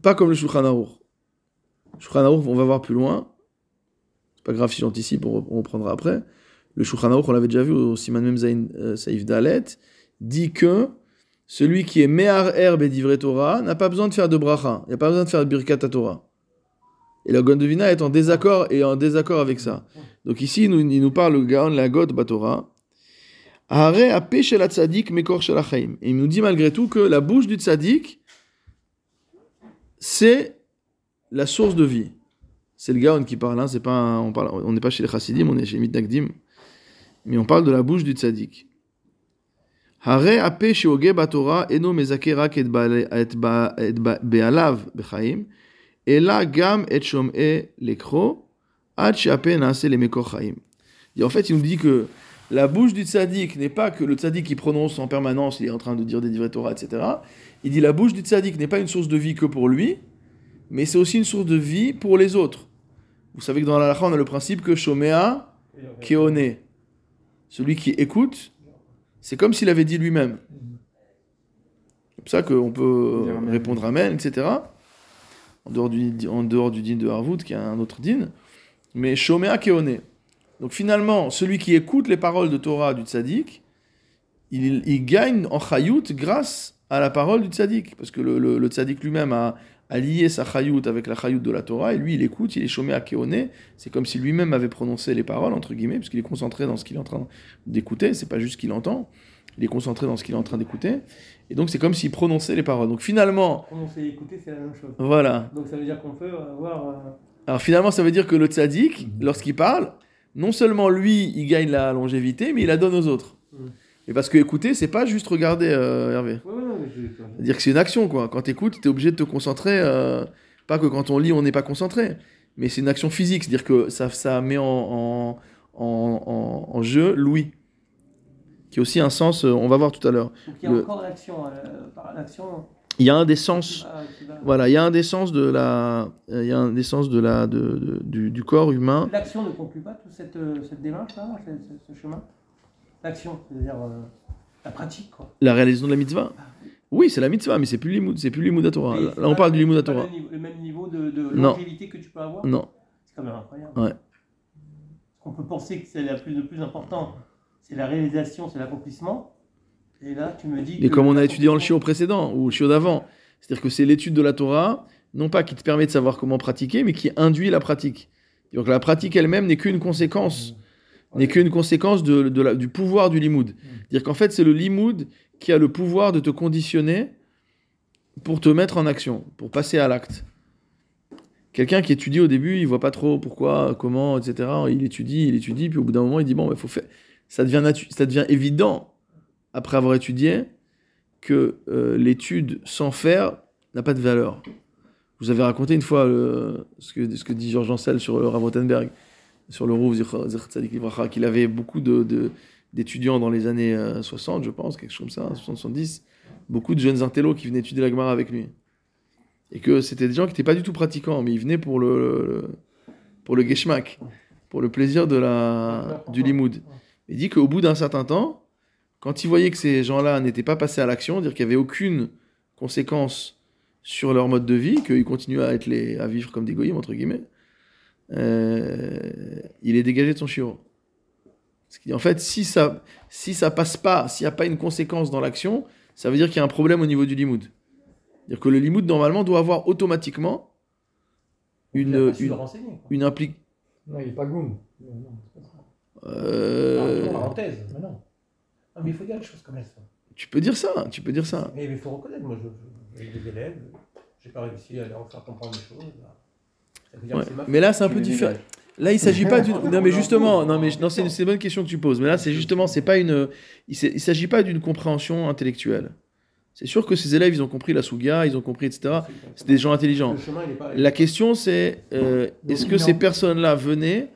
[SPEAKER 1] pas comme le Shulchan Aruch. Shulchan Aruch, on va voir plus loin. C'est pas grave si j'anticipe, on, reprendra après. Le Shulchan on l'avait déjà vu au Siman Mem euh, Saïf Dalet, dit que celui qui est Mehar Herbe et d'Ivre Torah n'a pas besoin de faire de bracha, il n'y a pas besoin de faire de Birkat Torah. Et le Gaon de Vina est en désaccord, et en désaccord avec ça. Donc ici, il nous, parle le Gaon Lagot Batora. Tzadik mekor il nous dit malgré tout que la bouche du tzadik, c'est la source de vie. C'est le Gaon qui parle, hein, c'est pas on parle, on n'est pas chez les chassidim, on est chez Mitnagdim. Mais on parle de la bouche du tzadik. Hare sheoge batora eno et be'alav bechaim, ela gam et lekro, Ad na'aseh lemekor chaim. Et en fait, il nous dit que la bouche du tzaddik n'est pas que le tzaddik qui prononce en permanence, il est en train de dire des divrei Torah, etc. Il dit la bouche du tzaddik n'est pas une source de vie que pour lui, mais c'est aussi une source de vie pour les autres. Vous savez que dans la on a le principe que Shomea Keone, celui qui écoute, c'est comme s'il avait dit lui-même. C'est pour ça qu'on peut répondre Amen, etc. En dehors du, en dehors du din de Harvoud, qui est un autre din. Mais Shomea Keone. Donc finalement, celui qui écoute les paroles de Torah du tzaddik, il, il gagne en chayut grâce à la parole du tzaddik. Parce que le, le, le tzaddik lui-même a, a lié sa chayut avec la chayut de la Torah, et lui il écoute, il est chômé à Keone. C'est comme si lui-même avait prononcé les paroles, entre guillemets, parce qu'il est concentré dans ce qu'il est en train d'écouter, c'est pas juste qu'il entend, il est concentré dans ce qu'il est en train d'écouter. Et donc c'est comme s'il prononçait les paroles. Donc finalement,
[SPEAKER 2] Prononcer et écouter, c'est la même chose.
[SPEAKER 1] voilà.
[SPEAKER 2] Donc ça veut dire qu'on peut avoir. euh,
[SPEAKER 1] Alors finalement, ça veut dire que le tzaddik, lorsqu'il parle, non seulement lui, il gagne la longévité, mais il la donne aux autres.
[SPEAKER 2] Mhm.
[SPEAKER 1] Et parce que écouter, c'est pas juste regarder, euh, Hervé.
[SPEAKER 2] Ouais, ouais, ouais, je- je-
[SPEAKER 1] C'est-à-dire que c'est une action, quoi. Quand tu écoutes, tu es obligé de te concentrer. euh, pas que quand on lit, on n'est pas concentré. Mais c'est une action physique. C'est-à-dire que ça, ça met en, en, en, en- en jeu l'ouïe. Qui a aussi un sens, euh, on va voir tout à l'heure.
[SPEAKER 2] Donc il y a
[SPEAKER 1] Le-
[SPEAKER 2] encore l'action. euh, par l'action.
[SPEAKER 1] Il y a un des sens.
[SPEAKER 2] va-
[SPEAKER 1] Voilà, il y a un des sens de la, il y a un des sens de la, de, de- du, du corps humain.
[SPEAKER 2] L'action ne conclut pas toute cette, cette démarche-là, ce, ce- ce chemin? L'action, c'est-à-dire euh, la pratique, quoi.
[SPEAKER 1] La réalisation de la mitzvah. Oui, c'est la mitzvah, mais c'est plus l'imoud, c'est plus l'imoud à Torah. Là, on parle du limoud à Torah.
[SPEAKER 2] Le, même niveau de, de longévité que tu peux avoir
[SPEAKER 1] Non.
[SPEAKER 2] C'est quand même incroyable.
[SPEAKER 1] Ouais.
[SPEAKER 2] On peut penser que c'est la plus, le plus important, c'est la réalisation, c'est l'accomplissement. Et là, tu me dis
[SPEAKER 1] Mais
[SPEAKER 2] que
[SPEAKER 1] comme on a étudié dans le chiot précédent, ou le chiot d'avant, c'est-à-dire que c'est l'étude de la Torah, non pas qui te permet de savoir comment pratiquer, mais qui induit la pratique. Donc la pratique elle-même n'est qu'une conséquence, n'est qu'une conséquence de, de la- du pouvoir du limoud. C'est-à-dire qu'en fait, c'est le limoud qui a le pouvoir de te conditionner pour te mettre en action, pour passer à l'acte. Quelqu'un qui étudie au début, il voit pas trop pourquoi, comment, etc. Il étudie, il étudie, puis au bout d'un moment, il dit bon, il faut faire. Ça devient, ça devient évident après avoir étudié que euh, l'étude sans faire n'a pas de valeur. Je vous avez raconté une fois euh, ce, que, ce que dit Georges Ancel sur le Rav Rothenberg, sur le Livracha, qu'il avait beaucoup de- d'étudiants dans les années euh, 60, je pense, quelque chose comme ça, 60-70, beaucoup de jeunes intellos qui venaient étudier la Gemara avec lui. Et que c'était des gens qui n'étaient pas du tout pratiquants, mais ils venaient pour le, le- pour le pour le plaisir de la, du limoud. Il dit qu'au bout d'un certain temps, quand il voyait que ces gens-là n'étaient pas passés à l'action, dire qu'il n'y avait aucune conséquence sur leur mode de vie, qu'ils continuaient à, être les, à vivre comme des goyim, entre guillemets, euh, il est dégagé de son dit, en fait, si ça, si ça passe pas, s'il n'y a pas une conséquence dans l'action, ça veut dire qu'il y a un problème au niveau du limoud. C'est-à-dire que le limoud, normalement, doit avoir automatiquement une, une,
[SPEAKER 2] le renseigner, quoi.
[SPEAKER 1] une impli-
[SPEAKER 4] Non, il n'est pas goum. Non, non, c'est pas ça.
[SPEAKER 1] euh,
[SPEAKER 2] Parenthèse.
[SPEAKER 4] Mais non.
[SPEAKER 2] Ah, mais il faut dire les choses comme elles sont.
[SPEAKER 1] tu peux dire ça, tu peux dire ça.
[SPEAKER 2] Mais il faut reconnaître, moi, j'ai des élèves, j'ai pas réussi à leur faire comprendre les choses.
[SPEAKER 1] Ouais. Mais là, c'est un peu différent. Là, il s'agit pas d'une. Non, mais justement, non, mais non, c'est une, bonne question que tu poses. Mais là, c'est justement, c'est pas une. Il s'agit pas d'une compréhension intellectuelle. C'est sûr que ces élèves, ils ont compris la souga, ils ont compris, etc. C'est des gens intelligents. La question, c'est euh, est-ce que ces personnes-là venaient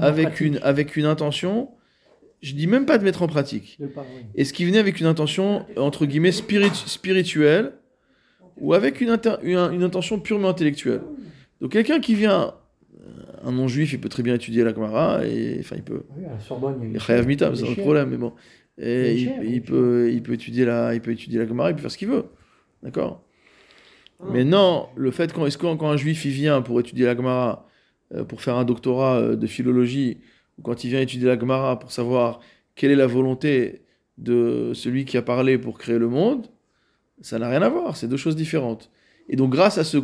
[SPEAKER 1] avec une, avec une intention Je dis même pas de mettre en pratique. Est-ce qu'ils venaient avec une intention, entre guillemets, spiritu- spirituelle ou avec une, inter- une, une intention purement intellectuelle? Donc, quelqu'un qui vient. Un non-juif, il peut très bien étudier la Gemara, et enfin, il peut.
[SPEAKER 4] Oui, à la Sorbonne, il y a
[SPEAKER 1] mitam, c'est
[SPEAKER 4] est
[SPEAKER 1] un problème, mais bon. Et
[SPEAKER 4] Il
[SPEAKER 1] peut, il, peut étudier la, il peut étudier la Gemara, il peut faire ce qu'il veut. D'accord?
[SPEAKER 2] Hum.
[SPEAKER 1] Mais non, le fait quand, est-ce que quand un juif il vient pour étudier la Gemara, euh, pour faire un doctorat euh, de philologie, ou quand il vient étudier la Gemara pour savoir quelle est la volonté de celui qui a parlé pour créer le monde, ça n'a rien à voir, c'est deux choses différentes. Et donc grâce à ce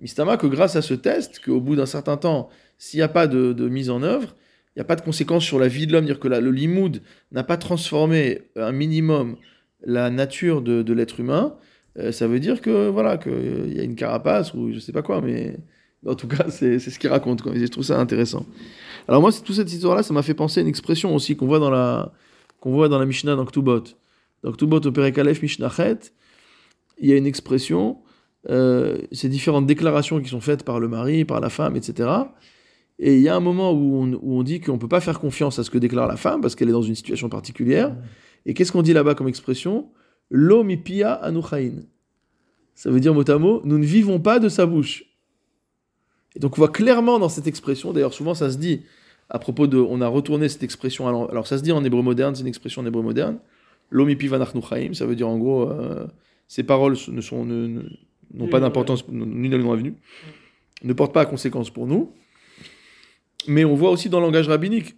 [SPEAKER 1] Mistama, que grâce à ce test, qu'au bout d'un certain temps, s'il n'y a pas de, mise en œuvre, il n'y a pas de conséquences sur la vie de l'homme, dire que le limoud n'a pas transformé un minimum la nature de, l'être humain, euh, ça veut dire que voilà qu'il y a une carapace ou je sais pas quoi, mais en tout cas c'est ce qu'il raconte. Quoi. Je trouve ça intéressant. Alors moi, toute cette histoire-là, ça m'a fait penser à une expression aussi qu'on voit dans la qu'on voit dans la Mishnah dans Ktubot. Dans Ktubot au Perek Mishnah il y a une expression, euh, ces différentes déclarations qui sont faites par le mari, par la femme, etc. Et il y a un moment où on, où on dit qu'on ne peut pas faire confiance à ce que déclare la femme parce qu'elle est dans une situation particulière. Et qu'est-ce qu'on dit là-bas comme expression? Lo mi pia anuchain. Ça veut dire mot à mot, nous ne vivons pas de sa bouche. Et donc on voit clairement dans cette expression, d'ailleurs souvent ça se dit à propos de, on a retourné cette expression, alors, alors ça se dit en hébreu moderne, c'est une expression en hébreu moderne, ça veut dire en gros, euh, ces paroles ne sont, ne- ne- n'ont pas d'importance, ni dans la venue, ne portent pas à conséquence pour nous. Mais on voit aussi dans le langage rabbinique,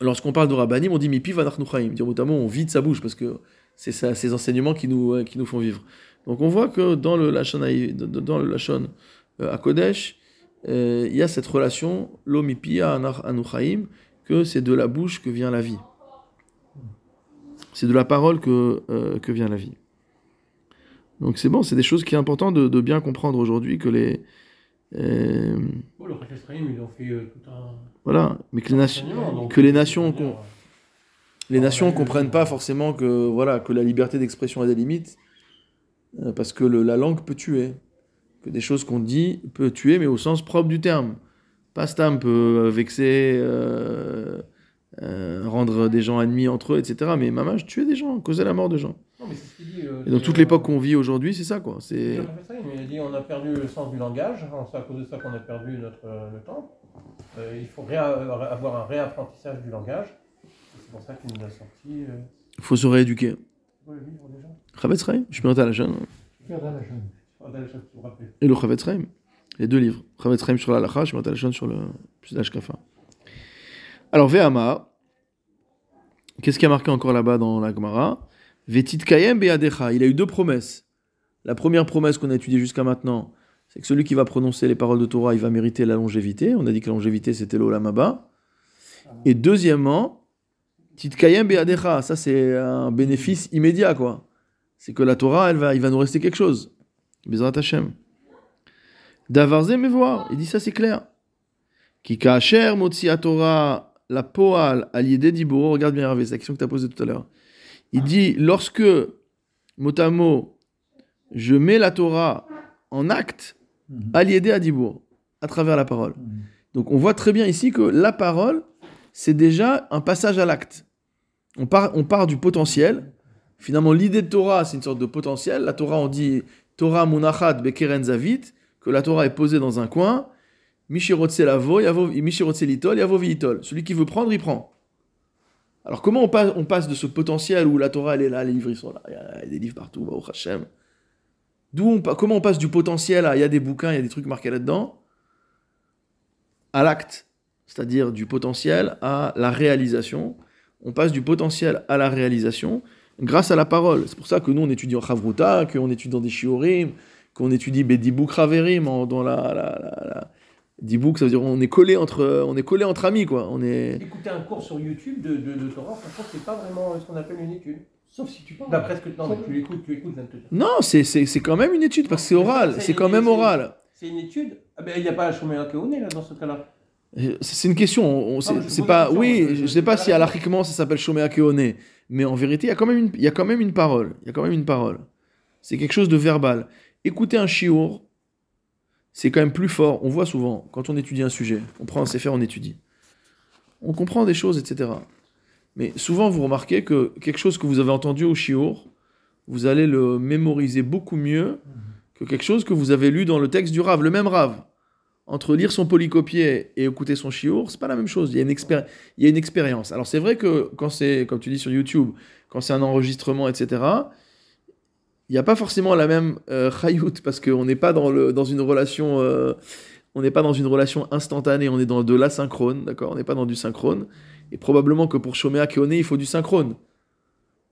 [SPEAKER 1] lorsqu'on parle de rabbanim, on dit mi pi vanachnu chaim, dire notamment on vide sa bouche parce que c'est ces enseignements qui nous, euh, qui nous font vivre. Donc on voit que dans le Lachon, dans le Lachon euh, à Kodesh, euh, il y a cette relation, l'omipia anuchaim, que c'est de la bouche que vient la vie. C'est de la parole que, euh, que vient la vie. Donc c'est bon, c'est des choses qui est important de, de bien comprendre aujourd'hui que les. euh,
[SPEAKER 2] Bon, le ils ont fait euh, tout un.
[SPEAKER 1] voilà, mais que les,
[SPEAKER 2] donc,
[SPEAKER 1] que les
[SPEAKER 2] euh,
[SPEAKER 1] nations
[SPEAKER 2] je
[SPEAKER 1] les
[SPEAKER 2] Ah,
[SPEAKER 1] nations
[SPEAKER 2] bah,
[SPEAKER 1] comprennent pas forcément que, voilà, que la liberté d'expression a des limites, euh, parce que le- la langue peut tuer. Que des choses qu'on dit peut tuer, mais au sens propre du terme. Pas stam peut euh, vexer, euh, euh, rendre des gens ennemis entre eux, etc. Mais mamage, tuer des gens, causer la mort de gens.
[SPEAKER 2] Non, mais c'est ce qu'il dit. euh,
[SPEAKER 1] Et dans
[SPEAKER 2] c'est,
[SPEAKER 1] toute
[SPEAKER 2] euh,
[SPEAKER 1] l'époque qu'on vit aujourd'hui, c'est ça, quoi. C'est...
[SPEAKER 2] Il a dit on a perdu le sens du langage, hein, c'est à cause de ça qu'on a perdu notre, euh, le temps. Euh, il faut euh, avoir un réapprentissage du langage. C'est pour ça qu'il nous a sorti. Euh...
[SPEAKER 1] faut se rééduquer.
[SPEAKER 2] le livre déjà
[SPEAKER 1] Chavetz je suis à la chaîne. Et le Chavetz. Les deux livres. Chavetz Chaim sur la Lacha, je suis à la chaîne sur le plus l'Ashkafa. Alors, Ve'ama, qu'est-ce qui a marqué encore là-bas dans la Gemara? Vetit Kayem. Il a eu deux promesses. La première promesse qu'on a étudiée jusqu'à maintenant, c'est que celui qui va prononcer les paroles de Torah, il va mériter la longévité. On a dit que la longévité, c'était l'Olam Abba. Et deuxièmement, Tit Kayem Be'adecha. Ça, c'est un bénéfice immédiat, quoi. C'est que la Torah, elle va, il va nous rester quelque chose. Bezrat Hashem. Davarze mais voir, il dit ça c'est clair. Ki kacher motzi Torah la poal diburo, regarde bien Hervé, c'est la question que tu as posée tout à l'heure. Il dit lorsque mot à mot je mets la Torah en acte, alliédé à dibour, à travers la parole. Donc on voit très bien ici que la parole, c'est déjà un passage à l'acte. On part, on part du potentiel. Finalement, l'idée de Torah, c'est une sorte de potentiel. La Torah, on dit Torah munachat bekeren zavit, que la Torah est posée dans un coin. Mishirotse lavo, yavo- litol, yavo. Celui qui veut prendre, il prend. Alors comment on passe, de ce potentiel où la Torah, elle est là, les livres, ils sont là, il y a des livres partout, on, pa- comment on passe du potentiel à, il y a des bouquins, il y a des trucs marqués là-dedans, à l'acte, c'est-à-dire du potentiel à la réalisation. On passe du potentiel à la réalisation grâce à la parole. C'est pour ça que nous, on étudie en Chavruta, qu'on étudie dans des Shiorim, qu'on étudie Bedibouk Raverim, dans la- Dibouk, ça veut dire on est collé entre, on est collé entre amis, quoi. On est...
[SPEAKER 2] Écouter un cours sur YouTube de, de, de Torah, franchement, c'est pas vraiment ce qu'on appelle une étude.
[SPEAKER 4] Sauf si tu parles.
[SPEAKER 2] D'après ce que. Non, tu l'écoutes, tu écoutes.
[SPEAKER 1] Non, c'est, c'est, c'est quand même une étude, parce que c'est oral,
[SPEAKER 2] C'est
[SPEAKER 1] c'est quand même
[SPEAKER 2] une-
[SPEAKER 1] oral.
[SPEAKER 2] C'est une étude Ah ben, il n'y a pas Shomer Keone là dans ce cas-là.
[SPEAKER 1] C'est c'est une question, on, on- c'est, pas...
[SPEAKER 2] question,
[SPEAKER 1] Oui,
[SPEAKER 2] je-
[SPEAKER 1] je
[SPEAKER 2] je-
[SPEAKER 1] sais pas si alachiquement ça s'appelle Shomea Keone, mais en vérité, il y, a quand même une, il y a quand même une parole. Il y a quand même une parole. C'est quelque chose de verbal. Écouter un chiour, c'est quand même plus fort. On voit souvent, quand on étudie un sujet, on prend un CFR, on étudie. On comprend des choses, etc. Mais souvent, vous remarquez que quelque chose que vous avez entendu au chiour, vous allez le mémoriser beaucoup mieux que quelque chose que vous avez lu dans le texte du Rav, le même Rav. Entre lire son polycopier et écouter son chiour, c'est pas la même chose. Il y a il y a une expérience. Alors c'est vrai que quand c'est, comme tu dis sur YouTube, quand c'est un enregistrement, etc., il n'y a pas forcément la même euh, chayout parce qu'on n'est pas dans, le, dans une relation, euh, on n'est pas dans une relation instantanée, on est dans de l'asynchrone, d'accord? On n'est pas dans du synchrone. Et probablement que pour Shomea Keone, il faut du synchrone.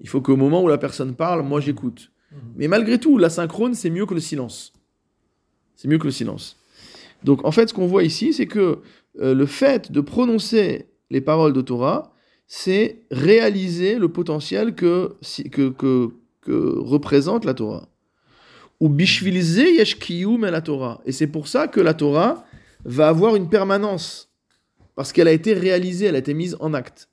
[SPEAKER 1] Il faut qu'au moment où la personne parle, moi j'écoute. Mais malgré tout, l'asynchrone, c'est mieux que le silence. C'est mieux que le silence. Donc en fait, ce qu'on voit ici, c'est que euh, le fait de prononcer les paroles de Torah, c'est réaliser le potentiel que, que, représente la Torah. Ou bishvilize yesh la Torah. Et c'est pour ça que la Torah va avoir une permanence. Parce qu'elle a été réalisée, elle a été mise en acte.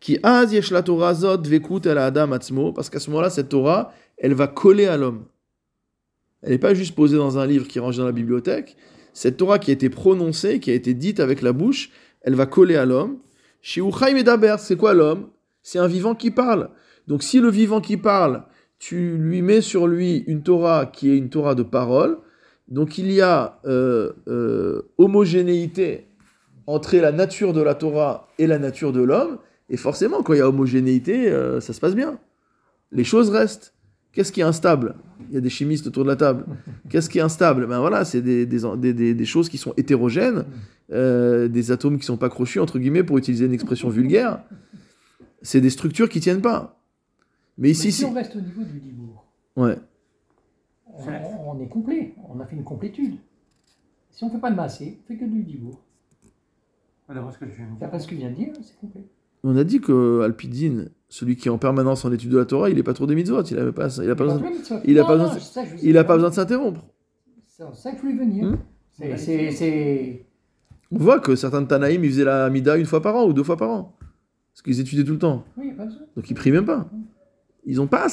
[SPEAKER 1] Qui az yesh la Torah zot vekut el adam atzmo. Parce qu'à ce moment-là, cette Torah, elle va coller à l'homme. Elle n'est pas juste posée dans un livre qui est rangé dans la bibliothèque. Cette Torah qui a été prononcée, qui a été dite avec la bouche, elle va coller à l'homme. Chez Uchaim c'est quoi l'homme? C'est un vivant qui parle. Donc si le vivant qui parle, tu lui mets sur lui une Torah qui est une Torah de parole, donc il y a euh, euh, homogénéité entre la nature de la Torah et la nature de l'homme, et forcément, quand il y a homogénéité, euh, ça se passe bien. Les choses restent. Qu'est-ce qui est instable? Il y a des chimistes autour de la table. Qu'est-ce qui est instable? Ben voilà, c'est des, des, des, des, choses qui sont hétérogènes, des atomes qui sont pas crochus, entre guillemets, pour utiliser une expression vulgaire. C'est des structures qui tiennent pas. Mais ici,
[SPEAKER 4] Mais si
[SPEAKER 1] si-
[SPEAKER 4] on reste au niveau du Libourg,
[SPEAKER 1] Ouais.
[SPEAKER 4] on, on est complet, on a fait une complétude. Si on ne fait pas de massé, on fait que du Libourg.
[SPEAKER 2] D'après ce que je viens de dire.
[SPEAKER 4] D'après ce que tu viens de dire, c'est complet.
[SPEAKER 1] On a dit que Alpidine, celui qui est en permanence en étude de la Torah, il est pas trop des mitzvot. Il a pas, il a pas besoin, il a pas besoin de- il a pas besoin de s'interrompre.
[SPEAKER 4] C'est ça que je voulais venir.
[SPEAKER 1] Hmm.
[SPEAKER 4] C'est-
[SPEAKER 1] On voit que certains de Tanaïm, ils faisaient la Mida une fois par an ou deux fois par an. Parce qu'ils étudiaient tout le temps.
[SPEAKER 4] Oui, il n'y a pas besoin.
[SPEAKER 1] Donc ils prient même pas. Ils ont pas.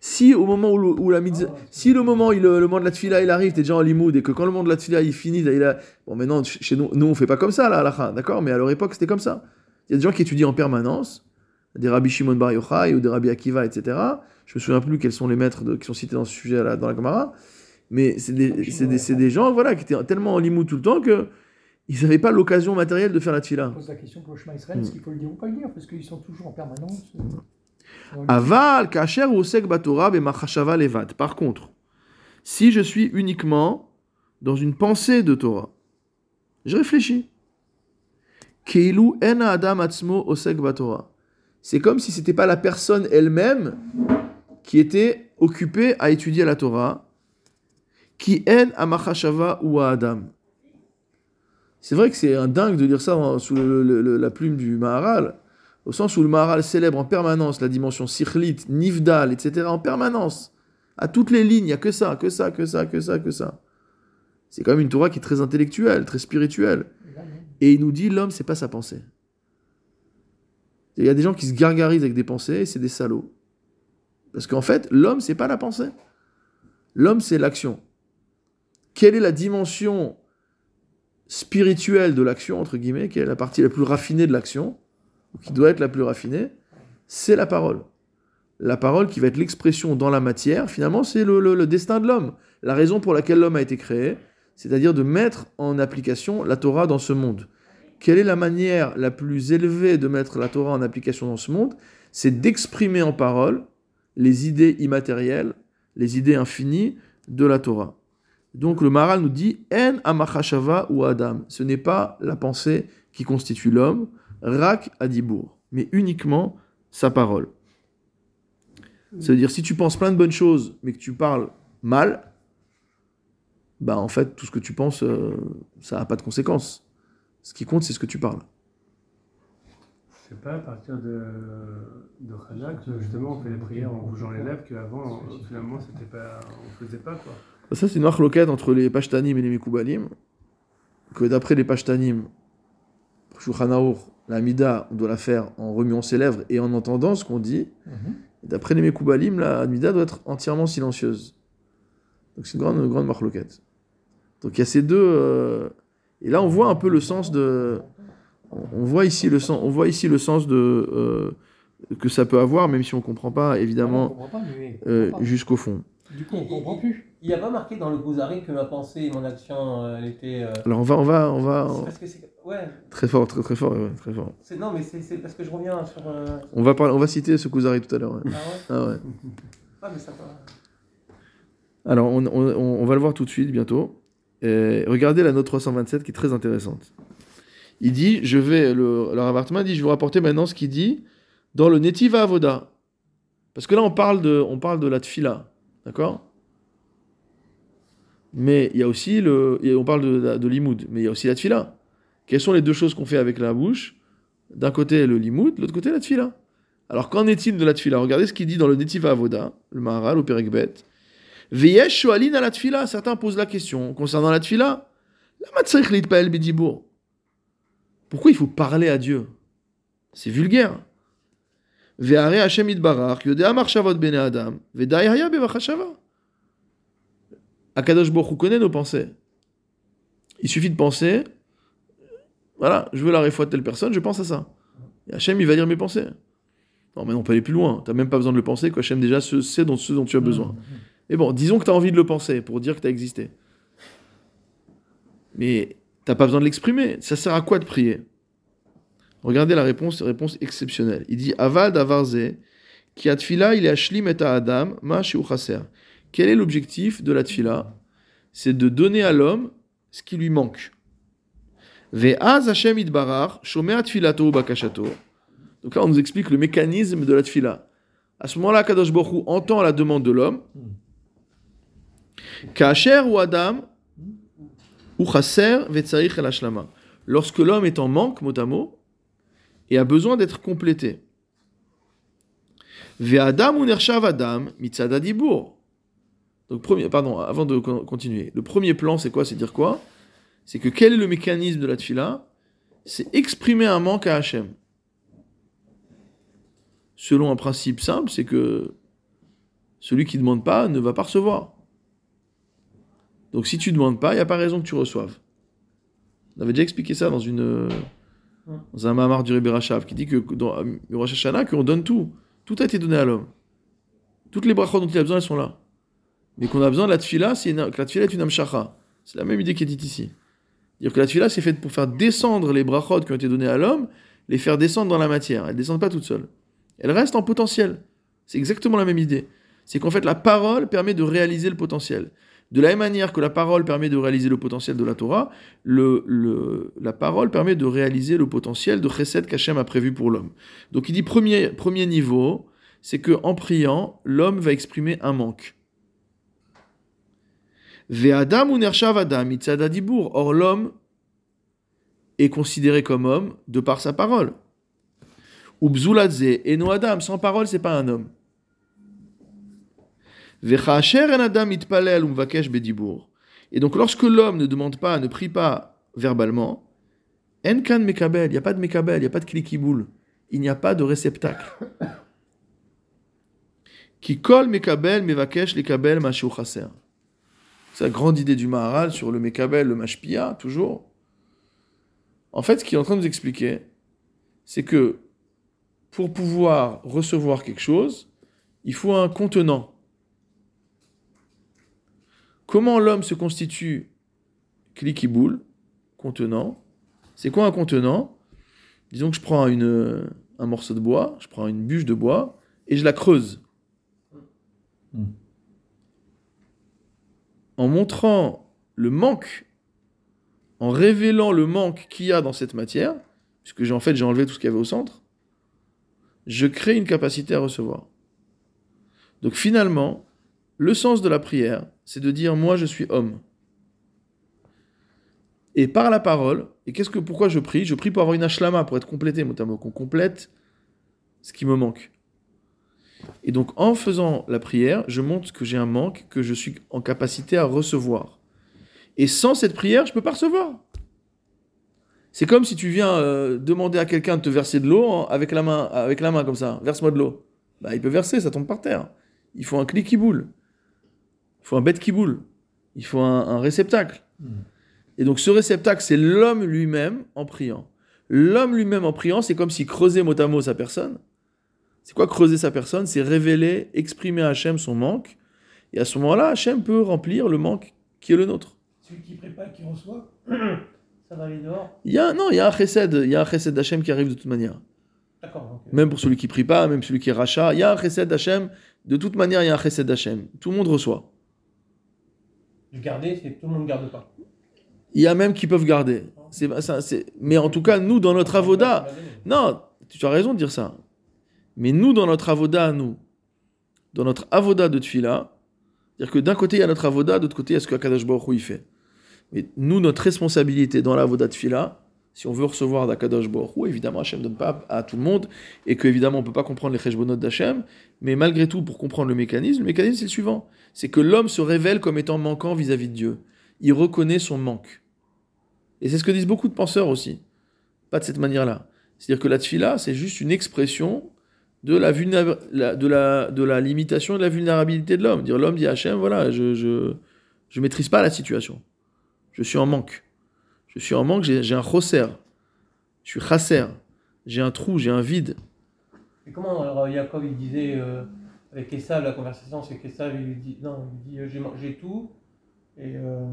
[SPEAKER 1] si au moment où, le- où la mitzvah- si le moment il, le moment de la tfila il arrive, t'es déjà en limoud et que quand le moment de la tfila il finit, il a, bon maintenant ch- chez nous, nous on fait pas comme ça là, halakha, d'accord, mais à leur époque c'était comme ça. Il y a des gens qui étudient en permanence, des rabbis Shimon Bar Yochai ou des rabbis Akiva, etc. Je me souviens plus quels sont les maîtres de- qui sont cités dans ce sujet là, dans la Gemara, mais c'est des, des, des gens voilà qui étaient tellement en limoud tout le temps que ils n'avaient pas l'occasion matérielle de faire la tfila.
[SPEAKER 4] On pose la question pour le chemin Israël,
[SPEAKER 1] Hmm.
[SPEAKER 4] est-ce qu'il faut le dire ou pas le dire? Parce qu'ils sont toujours en permanence.
[SPEAKER 1] Aval, kasher ou bemachashava levad. Par contre, si je suis uniquement dans une pensée de Torah, je réfléchis. Keilu en adam atzmo osek batora. C'est comme si c'était pas la personne elle-même qui était occupée à étudier la Torah, qui en amachashava ou à Adam. C'est vrai que c'est un dingue de lire ça sous la plume du Maharal, au sens où le Maharal célèbre en permanence la dimension sikhlit, nifdal, etc. en permanence. À toutes les lignes, il n'y a que ça, que ça, que ça, que ça, que ça. C'est quand même une Torah qui est très intellectuelle, très spirituelle. Et il nous dit l'homme, c'est pas sa pensée. Il y a des gens qui se gargarisent avec des pensées c'est des salauds. Parce qu'en fait, l'homme, c'est pas la pensée. L'homme, c'est l'action. Quelle est la dimension spirituelle de l'action, entre guillemets, quelle est la partie la plus raffinée de l'action, ou qui doit être la plus raffinée C'est la parole. La parole qui va être l'expression dans la matière, finalement, c'est le, destin de l'homme. La raison pour laquelle l'homme a été créé, c'est-à-dire de mettre en application la Torah dans ce monde. Quelle est la manière la plus élevée de mettre la Torah en application dans ce monde? C'est d'exprimer en parole les idées immatérielles, les idées infinies de la Torah. Donc le Maharal nous dit En amachashava ou Adam. Ce n'est pas la pensée qui constitue l'homme, rak adibour, mais uniquement sa parole. Ça veut dire si tu penses plein de bonnes choses, mais que tu parles mal, bah en fait tout ce que tu penses, euh, ça n'a pas de conséquences. Ce qui compte, c'est ce que tu parles.
[SPEAKER 5] C'est pas à partir de, de Hanak que justement on fait les prières en bougeant les lèvres qu'avant finalement c'était pas on faisait pas quoi.
[SPEAKER 1] Ça, c'est une marloquette entre les Pashtanim et les Mekoubalim. Que d'après les Pashtanim, Shulchan Aruch, la Mida, on doit la faire en remuant ses lèvres et en entendant ce qu'on dit.
[SPEAKER 4] Mhm.
[SPEAKER 1] D'après les Mekoubalim, la Mida doit être entièrement silencieuse. Donc c'est une grande, une grande marloquette. Donc il y a ces deux. euh, Et là, on voit un peu le sens de. On on voit ici le sens, on voit ici le sens de euh, que ça peut avoir, même si on comprend pas
[SPEAKER 4] On
[SPEAKER 1] évidemment
[SPEAKER 4] comprend pas, mais on
[SPEAKER 1] euh, jusqu'au fond.
[SPEAKER 4] Du coup, on ne comprend plus.
[SPEAKER 2] Il n'y a pas marqué dans le Kuzari que ma pensée et mon action euh, elle était. euh,
[SPEAKER 1] Alors on va, on va, on va,
[SPEAKER 2] parce que c'est. Ouais,
[SPEAKER 1] très fort, très très fort, ouais, très fort.
[SPEAKER 2] c'est non, mais c'est c'est parce que je reviens sur. euh,
[SPEAKER 1] On va parler, on va citer ce Kuzari tout à l'heure. ouais.
[SPEAKER 2] Ah ouais
[SPEAKER 1] Ah ouais.
[SPEAKER 2] Ah, mais ça va.
[SPEAKER 1] Alors on, on- on- on va le voir tout de suite bientôt. Et regardez la note 327 qui est très intéressante. Il dit, je vais, le, le dit, je vais vous rapporter maintenant ce qu'il dit dans le Netiva Avoda. Parce que là on parle de, on parle de la tfila, d'accord? Mais il y a aussi le, on parle de, de l'imoud, mais il y a aussi la tfila. Quelles sont les deux choses qu'on fait avec la bouche? D'un côté le limoud, de l'autre côté la tfila. Alors qu'en est-il de la tfila Regardez ce qu'il dit dans le Netiva Avoda, le Maharal, au Perekbet. Veyesh shoalin à la tfila. Certains posent la question concernant la tfila. Litpael bidibur. Pourquoi il faut parler à Dieu? C'est vulgaire. Ve'are Hashem itbarach yodea marchavot bene adam ve'dayaya bevachashava. Akadosh Baruch connaît nos pensées. Il suffit de penser, voilà, je veux la réfoie de telle personne, je pense à ça. Et Hachem, il va lire mes pensées. Non, mais non, on peut aller plus loin. Tu n'as même pas besoin de le penser, quoi. Hachem déjà sait dont, ce dont tu as besoin. Mais bon, disons que tu as envie de le penser pour dire que tu as existé. Mais t'as pas besoin de l'exprimer. Ça sert à quoi de prier? Regardez la réponse, réponse exceptionnelle. Il dit Aval davarze, qui a tfila, il est ashlim et adam, ma. Quel est l'objectif de la tfila? C'est de donner à l'homme ce qui lui manque. Ve'az Hashem idbarar, shomea tfilato bakashato. Donc là, on nous explique le mécanisme de la tfila. À ce moment-là, Kadosh Baruch Hu entend la demande de l'homme. Kacher ou Adam, ou chaser vetzarich el hashlama. Lorsque l'homme est en manque, mot à mot, et a besoin d'être complété. Ve'adam ou nershav Adam, mitzad adibur. Donc, premier, pardon, avant de con- continuer. Le premier plan, c'est quoi? C'est dire quoi? C'est que quel est le mécanisme de la tfila C'est exprimer un manque à Hachem. Selon un principe simple, c'est que celui qui ne demande pas ne va pas recevoir. Donc si tu ne demandes pas, il n'y a pas raison que tu reçoives. On avait déjà expliqué ça dans, une, dans un mamar du Rebbe qui dit que dans euh, Rosh qu'on donne tout. Tout a été donné à l'homme. Toutes les brachot dont il a besoin, elles sont là. Mais qu'on a besoin de la tfila, c'est que la tfila est une amshacha. C'est la même idée qui est dite ici. Dire que la tfila, c'est fait pour faire descendre les brachot qui ont été donnés à l'homme, les faire descendre dans la matière. Elles ne descendent pas toutes seules. Elles restent en potentiel. C'est exactement la même idée. C'est qu'en fait, la parole permet de réaliser le potentiel. De la même manière que la parole permet de réaliser le potentiel de la Torah, la parole permet de réaliser le potentiel de Chesed qu'Hachem a prévu pour l'homme. Donc il dit premier, premier niveau, c'est que en priant, l'homme va exprimer un manque. Ve'adam ou nershav adam mitzad adibur. Or l'homme est considéré comme homme de par sa parole. Ou bzuladze et no adam. Sans parole, c'est pas un homme. Vechacher en adam itpalel umvakesh bedibur. Et donc, lorsque l'homme ne demande pas, ne prie pas verbalement, en kan mekabel, il n'y a pas de mekabel, il n'y a pas de klikiboul, il n'y a pas de réceptacle. Qui colle mekabel, mevakesh, lekabel, chaser. C'est la grande idée du Maharal sur le mekabel, le mashpia, toujours. En fait, ce qu'il est en train de nous expliquer, c'est que pour pouvoir recevoir quelque chose, il faut un contenant. Comment l'homme se constitue cliquiboule, contenant C'est quoi un contenant? Disons que je prends un morceau de bois, je prends une bûche de bois et je la creuse.
[SPEAKER 4] Mm.
[SPEAKER 1] En montrant le manque, en révélant le manque qu'il y a dans cette matière, puisque j'ai en fait j'ai enlevé tout ce qu'il y avait au centre, je crée une capacité à recevoir. Donc finalement, le sens de la prière, c'est de dire moi je suis homme. Et par la parole, et qu'est-ce que pourquoi je prie? Je prie pour avoir une ashlama, pour être complété, notamment qu'on complète ce qui me manque. Et donc en faisant la prière, je montre que j'ai un manque, que je suis en capacité à recevoir. Et sans cette prière, je peux pas recevoir. C'est comme si tu viens euh, demander à quelqu'un de te verser de l'eau en- avec la main, avec la main comme ça. Verse-moi de l'eau. Bah, il peut verser, ça tombe par terre. Il faut un clic qui boule. Il faut un bête qui boule. Il faut un, un réceptacle. Et donc ce réceptacle, c'est l'homme lui-même en priant. L'homme lui-même en priant, c'est comme s'il creusait mot à mot sa personne. C'est quoi creuser sa personne? C'est révéler, exprimer à Hachem son manque. Et à ce moment-là, Hachem peut remplir le manque qui est le nôtre.
[SPEAKER 2] Celui qui prie pas, qui reçoit, ça va aller dehors?
[SPEAKER 1] Il y a, non, il y a un chesed, il y a un chesed d'Hachem qui arrive de toute manière.
[SPEAKER 2] D'accord.
[SPEAKER 1] Même pour celui qui prie pas, même celui qui est rachat, il y a un chesed d'Hachem. De toute manière, il y a un chesed d'Hachem. Tout le monde reçoit.
[SPEAKER 2] Le garder, c'est que tout le monde ne garde pas.
[SPEAKER 1] Il y a même qui peuvent garder. C'est, ça, c'est... Mais en tout cas, nous, dans notre avoda, non, tu as raison de dire ça. Mais nous, dans notre avoda, nous, dans notre avoda de tfila, c'est-à-dire que d'un côté, il y a notre avoda, de l'autre côté, il y a ce que Akadosh il fait. Mais nous, notre responsabilité dans l'avoda de tfila, si on veut recevoir d'Akadosh Baruch évidemment, Hachem ne donne pas à tout le monde, et qu'évidemment, on ne peut pas comprendre les cheshbonot d'Hachem, mais malgré tout, pour comprendre le mécanisme, le mécanisme, c'est le suivant. C'est que l'homme se révèle comme étant manquant vis-à-vis de Dieu. Il reconnaît son manque. Et c'est ce que disent beaucoup de penseurs aussi. Pas de cette manière-là. C'est-à-dire que la tfila, c'est juste une expression de la, de la, de la limitation et de la vulnérabilité de l'homme. Dire l'homme dit Hachem, voilà, je, je, je maîtrise pas la situation. Je suis en manque. Je suis en manque, j'ai un chosser. Je suis chasser. J'ai un trou, j'ai un vide.
[SPEAKER 2] Et comment alors Jacob il disait euh, avec Esav, la conversation c'est qu'Esav il lui dit non, il lui dit j'ai tout et euh,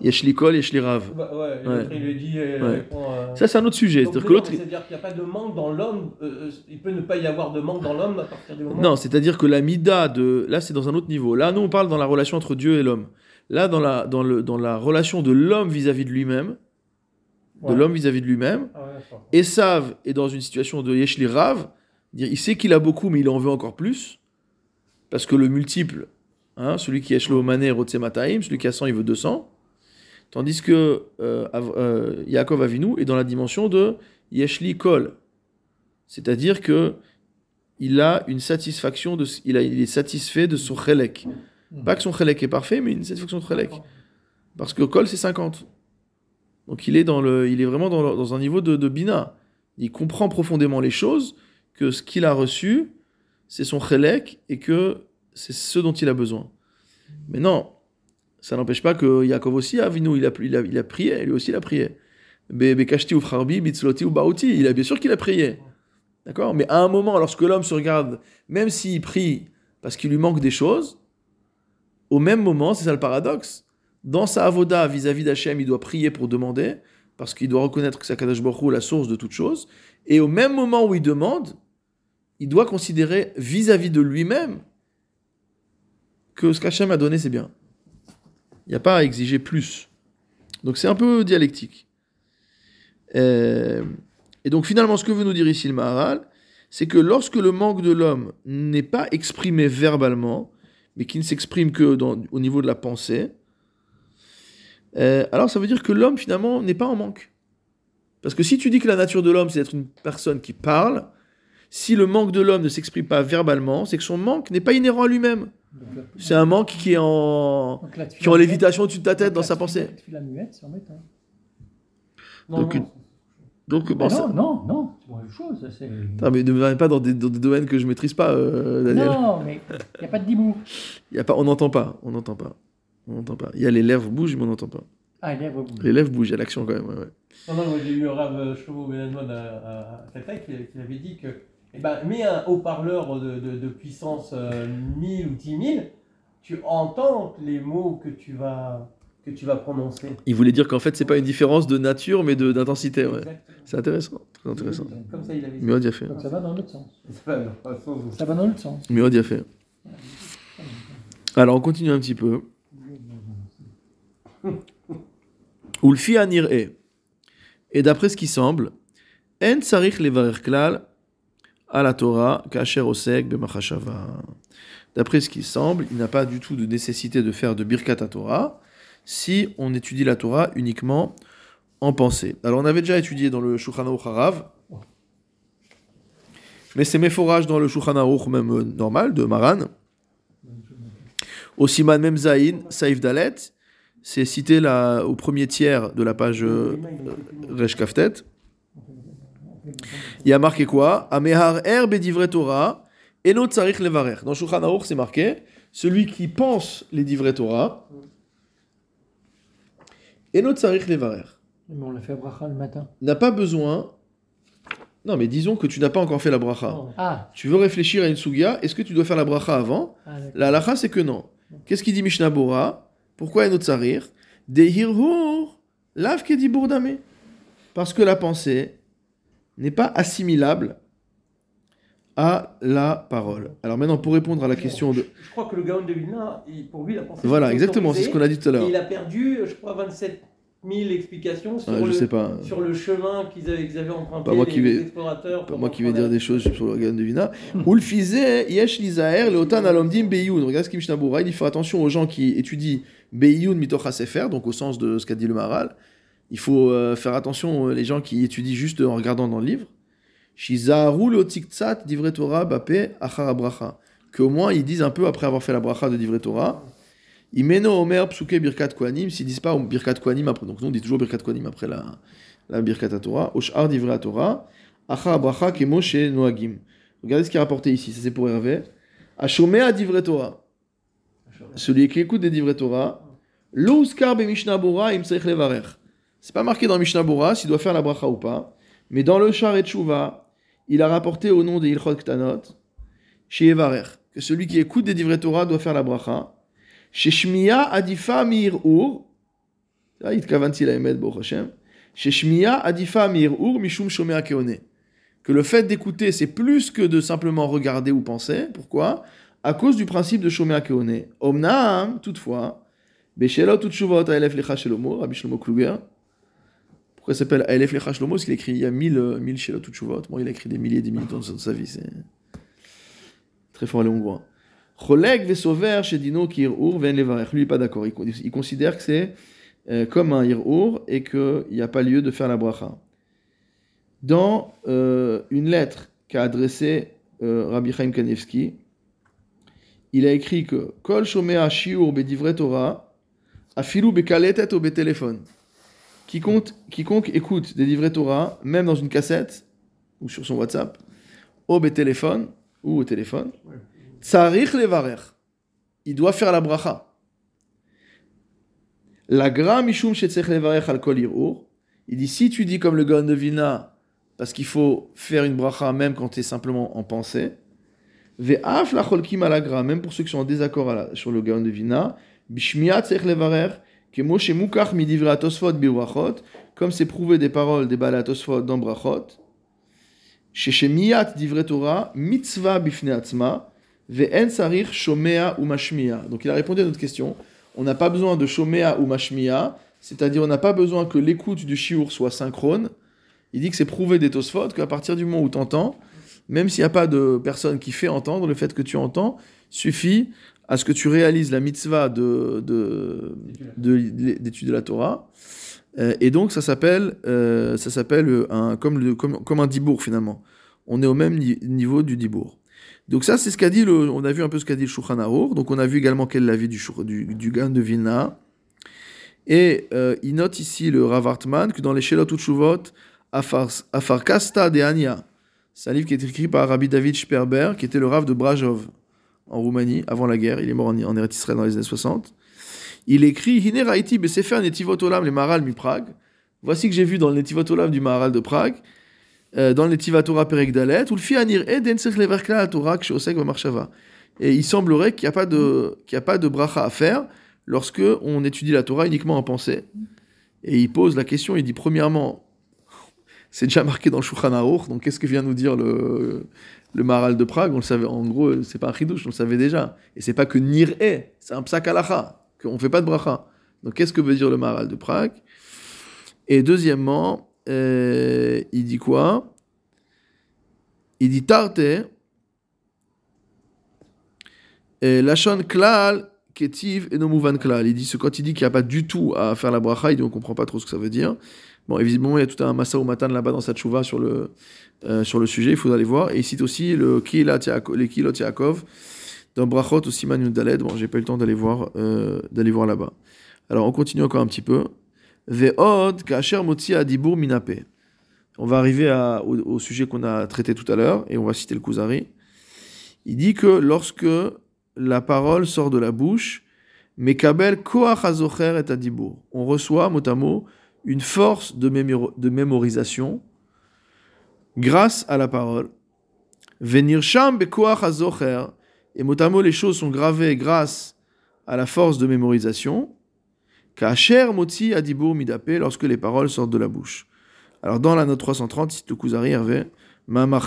[SPEAKER 1] Yesh li kol, yesh li rav.
[SPEAKER 2] bah, ouais,
[SPEAKER 1] Ouais.
[SPEAKER 2] il lui dit euh,
[SPEAKER 1] Ouais.
[SPEAKER 2] répond, euh,
[SPEAKER 1] Ça, c'est un autre sujet. C'est-à-dire que
[SPEAKER 2] non,
[SPEAKER 1] l'autre.
[SPEAKER 2] mais C'est-à-dire qu'il n'y a pas de manque dans l'homme. euh, euh, il peut ne pas y avoir de manque dans l'homme à partir du moment.
[SPEAKER 1] Non, c'est-à-dire que la mida de. Là, c'est dans un autre niveau. Là, nous, on parle dans la relation entre Dieu et l'homme. Là, dans la, dans le, dans la relation de l'homme vis-à-vis de lui-même, de l'homme vis-à-vis de lui-même,
[SPEAKER 2] Ah.
[SPEAKER 1] Esav est dans une situation de Yeshli Rav, dire, il sait qu'il a beaucoup, mais il en veut encore plus, parce que le multiple, hein, celui qui Yeshlo Mané, Mataim, celui qui a 100, il veut 200, tandis que euh, euh, Yaakov Avinu est dans la dimension de Yeshli Kol, c'est-à-dire que il a une satisfaction, de, il, a, il est satisfait de son chelek. Pas que son chelek est parfait, mais une satisfaction de chelek. Parce que Kol, c'est 50. Donc il est, dans le, il est vraiment dans, le- dans un niveau de, de Bina. Il comprend profondément les choses, que ce qu'il a reçu, c'est son chelek, et que c'est ce dont il a besoin. Mais non, ça n'empêche pas que Yaakov aussi, Avinu, il a, il a, il a prié, lui aussi il a prié. Be- Bekashti ou Frarbi, Bitzloti ou Baouti, il a bien sûr qu'il a prié. D'accord? Mais à un moment, lorsque l'homme se regarde, même s'il prie parce qu'il lui manque des choses, au même moment, c'est ça le paradoxe, dans sa avoda vis-à-vis d'Hachem, il doit prier pour demander, parce qu'il doit reconnaître que c'est Kadosh Baruch la source de toute chose, et au même moment où il demande, il doit considérer vis-à-vis de lui-même que ce qu'Hachem a donné, c'est bien. Il n'y a pas à exiger plus. Donc c'est un peu dialectique. Euh, Et donc finalement, ce que veut nous dire ici le Maharal, c'est que lorsque le manque de l'homme n'est pas exprimé verbalement, mais qui ne s'exprime que au niveau de la pensée, euh, alors ça veut dire que l'homme finalement n'est pas en manque. Parce que si tu dis que la nature de l'homme c'est d'être une personne qui parle, si le manque de l'homme ne s'exprime pas verbalement, c'est que son manque n'est pas inhérent à lui-même. C'est un manque qui est en, qui est en lévitation au-dessus de ta tête
[SPEAKER 4] donc
[SPEAKER 1] dans sa pensée.
[SPEAKER 4] la tefila muette, c'est embêtant.
[SPEAKER 2] Non,
[SPEAKER 1] Donc,
[SPEAKER 2] non,
[SPEAKER 1] une- Donc ça-
[SPEAKER 4] non, non, non, c'est la même chose.
[SPEAKER 1] Putain, mais ne me pas dans des, dans des domaines que je maîtrise pas, euh, Daniel.
[SPEAKER 4] Non, mais il n'y a pas de dibou.
[SPEAKER 1] Y a pas, on n'entend pas, on n'entend pas, on n'entend pas. Il y a les lèvres bougent, mais on n'entend pas.
[SPEAKER 4] Ah, à vos bouts.
[SPEAKER 1] Les lèvres bougent, il y a l'action quand même. ouais, ouais.
[SPEAKER 2] Non, non, j'ai eu Rav Shlomo Benadmon à, à Tataï qui, qui avait dit que, eh ben, mets un haut-parleur de, de, de puissance euh, 1000 ou 10 000, tu entends les mots que tu vas, que tu vas prononcer.
[SPEAKER 1] Il voulait dire qu'en fait, c'est pas une différence de nature, mais de- d'intensité. Ouais. C'est intéressant, très intéressant.
[SPEAKER 2] Comme ça, il avait
[SPEAKER 1] a fait.
[SPEAKER 4] Donc ça va dans l'autre sens. Ça va dans l'autre sens.
[SPEAKER 1] Y a fait. Alors, on continue un petit peu. Ulfi anir e. Et d'après ce qui semble, en tsarich levarer klal à la Torah kasher osek b'machashava. D'après ce qui semble, il n'a pas du tout de nécessité de faire de birkat à Torah si on étudie la Torah uniquement en pensée. Alors on avait déjà étudié dans le Shulchan Harav, mais c'est méforage dans le Shulchan même normal de Maran. Au Siman Mem Zayin, Saif Dalet, c'est cité là, au premier tiers de la page euh, Resh Kaftet. Il y a marqué quoi? Amehar er bedivre Torah, eno tsarich levarer. Dans Shulchan Aruch, c'est marqué celui qui pense les divrei Torah, eno tsarich levarer.
[SPEAKER 4] Mais on l'a fait bracha le matin.
[SPEAKER 1] N'a pas besoin. Non, mais disons que tu n'as pas encore fait la bracha.
[SPEAKER 4] Ah,
[SPEAKER 1] Tu veux réfléchir à une sugia, est-ce que tu dois faire la bracha avant?
[SPEAKER 4] Ah.
[SPEAKER 1] La halacha, c'est que non. Qu'est-ce qu'il dit Mishnah Bora? Pourquoi eno tsarir Dehirhur, lav kedibur dame. Parce que la pensée n'est pas assimilable à la parole. Alors maintenant, pour répondre à la question de...
[SPEAKER 2] Je crois que le Gaon de Vilna, il- pour lui, la pensée.
[SPEAKER 1] Voilà, exactement, c'est ce qu'on a dit tout à l'heure.
[SPEAKER 2] Il a perdu, je crois, 27 000 explications sur,
[SPEAKER 1] Ouais, je
[SPEAKER 2] le,
[SPEAKER 1] sais pas.
[SPEAKER 2] sur le chemin qu'ils avaient, qu'ils avaient emprunté
[SPEAKER 1] Pas moi
[SPEAKER 2] les,
[SPEAKER 1] qui vais-
[SPEAKER 2] explorateurs.
[SPEAKER 1] Pas moi qui vais dire des choses sur le Gan de Vina. Ulfize, yesh lizaher, leotan alomdim beyun. Regarde ce qu'il Bora, il dit faut attention aux gens qui étudient beyun mitocha sefer, donc au sens de ce qu'a dit le Maral. Il faut euh, faire attention, euh, les gens qui étudient juste en regardant dans le livre. Torah bape achar bracha. Qu'au moins ils disent un peu après avoir fait la bracha de divrei Torah. Imeno omer psuke birkat kohanim, s'ils disent pas birkat kohanim après, donc nous on dit toujours birkat kohanim après la, la birkat Torah. Oshar divrei Torah. Achar bracha kemo chez Noagim. Regardez ce qui est rapporté ici, ça c'est pour Hervé. Ashomé à divrei Torah. Celui qui écoute des divrei Torah. Lo uskar be Mishnah Bora im levarer. C'est pas marqué dans Mishnah Bora s'il doit faire la bracha ou pas. Mais dans le Char et Tshuva, il a rapporté au nom des Ilchot Ktanot, chez Evarer, que celui qui écoute des divrei Torah doit faire la bracha. Chez Shmiya Adifa Mir Ur. Chez Shmiya Adifa Mir Ur Mishum Shomea Keone. Que le fait d'écouter, c'est plus que de simplement regarder ou penser. Pourquoi? À cause du principe de Shomea Keone. Omnam, toutefois, Beshelot Utshuvot Aelef Lecha Shelomo, Rabbi Shlomo Kluger. Pourquoi ça s'appelle Aelef Lecha Shlomo Parce qu'il a écrit il y a 1000 euh, 1000 Shelot Utshuvot. Bon, il a écrit des milliers des milliers dans sa vie. C'est très fort les Hongrois. Choleg Vesover chez Dino qui Irur Ven Levarech. Lui, il n'est pas d'accord. Il, con- il considère que c'est euh, comme un Irur et qu'il n'y a pas lieu de faire la bracha. Dans euh, une lettre qu'a adressée euh, Rabbi Chaim Kanevski, il a écrit que Kol Shomea Shiur Bedivre Torah, Afilu Bekaletet ou Betéléphone. Quiconque, écoute des livrets Torah, même dans une cassette ou sur son WhatsApp, au téléphone ou au téléphone, Tsarich levarer. Il doit faire la bracha. La gra mishum shetzech levarer al kol. Il dit si tu dis comme le Gaon de Vilna, parce qu'il faut faire une bracha même quand tu es simplement en pensée, la même pour ceux qui sont en désaccord sur le Gaon de Vilna, bishmiat que moshe mukach midivre atosfot biwachot, comme c'est prouvé des paroles des balais atosfot dans brachot, sheshemiyat divre Torah, mitzvah bifne atzma, ve'en sarich shomea ou mashmia. Donc il a répondu à notre question. On n'a pas besoin de shomea ou mashmia, c'est-à-dire on n'a pas besoin que l'écoute du shiur soit synchrone. Il dit que c'est prouvé des tosfot qu'à partir du moment où tu entends, même s'il n'y a pas de personne qui fait entendre, le fait que tu entends suffit à ce que tu réalises la mitzvah de, de, de- d'étude de la Torah. Euh, et donc ça s'appelle, euh, euh, un, comme, un dibour finalement. On est au même ni- niveau du dibour. Donc ça c'est ce qu'a dit le, on a vu un peu ce qu'a dit Aruch. Donc on a vu également quel est l'avis du, du, du Gan de Vilna. Et euh, il note ici le Rav Hartman que dans les Shelot Utshuvot, Afar, Afarkasta de Ania, c'est un livre qui est écrit par Rabbi David Sperber, qui était le Rav de Brajov en Roumanie avant la guerre. Il est mort en, en Israël dans les années 60. Il écrit Hine Raiti Besefer Netivot Olam le Maharal mi Prague. Voici que j'ai vu dans le Netivot Olam du Maharal de Prague, euh, dans le Netivat Torah Perek Dalet, ou le Fianir Eden Sech Lever Klal Torah Marshava. Et il semblerait qu'il n'y a pas de a pas de bracha à faire lorsque on étudie la Torah uniquement en pensée. Et il pose la question, il dit premièrement, c'est déjà marqué dans le Shulchan donc qu'est-ce que vient nous dire le, le de Prague? On le savait, en gros, c'est pas un chidouche, on le savait déjà. Et c'est pas que nir est, c'est un psak halacha, qu'on fait pas de bracha. Donc qu'est-ce que veut dire le Maharal de Prague? Et deuxièmement, euh, il dit quoi? Il dit tarte, et lachon klal ketiv et no mouvan klal. Il dit ce quand il dit qu'il n'y a pas du tout à faire la bracha, il dit on comprend pas trop ce que ça veut dire. Bon, évidemment, il y a tout un massa ou matan là-bas dans sa tchouva sur le, euh, sur le sujet, il faudra aller voir. Et il cite aussi le les Kilot Yaakov dans Brachot ou Siman Yudaled. Bon, j'ai pas eu le temps d'aller voir, euh, voir là-bas. Alors, on continue encore un petit peu. Ve'od kasher motzi adibur minape. On va arriver au, sujet qu'on a traité tout à l'heure et on va citer le Kuzari. Il dit que lorsque la parole sort de la bouche, Mekabel koach et adibur. On reçoit mot à mot une force de, mémorisation grâce à la parole. Venir sham. Et mot à mot, les choses sont gravées grâce à la force de mémorisation. Kacher motzi adibur midapé lorsque les paroles sortent de la bouche. Alors dans la note 330, cite Kuzari Hervé, Mama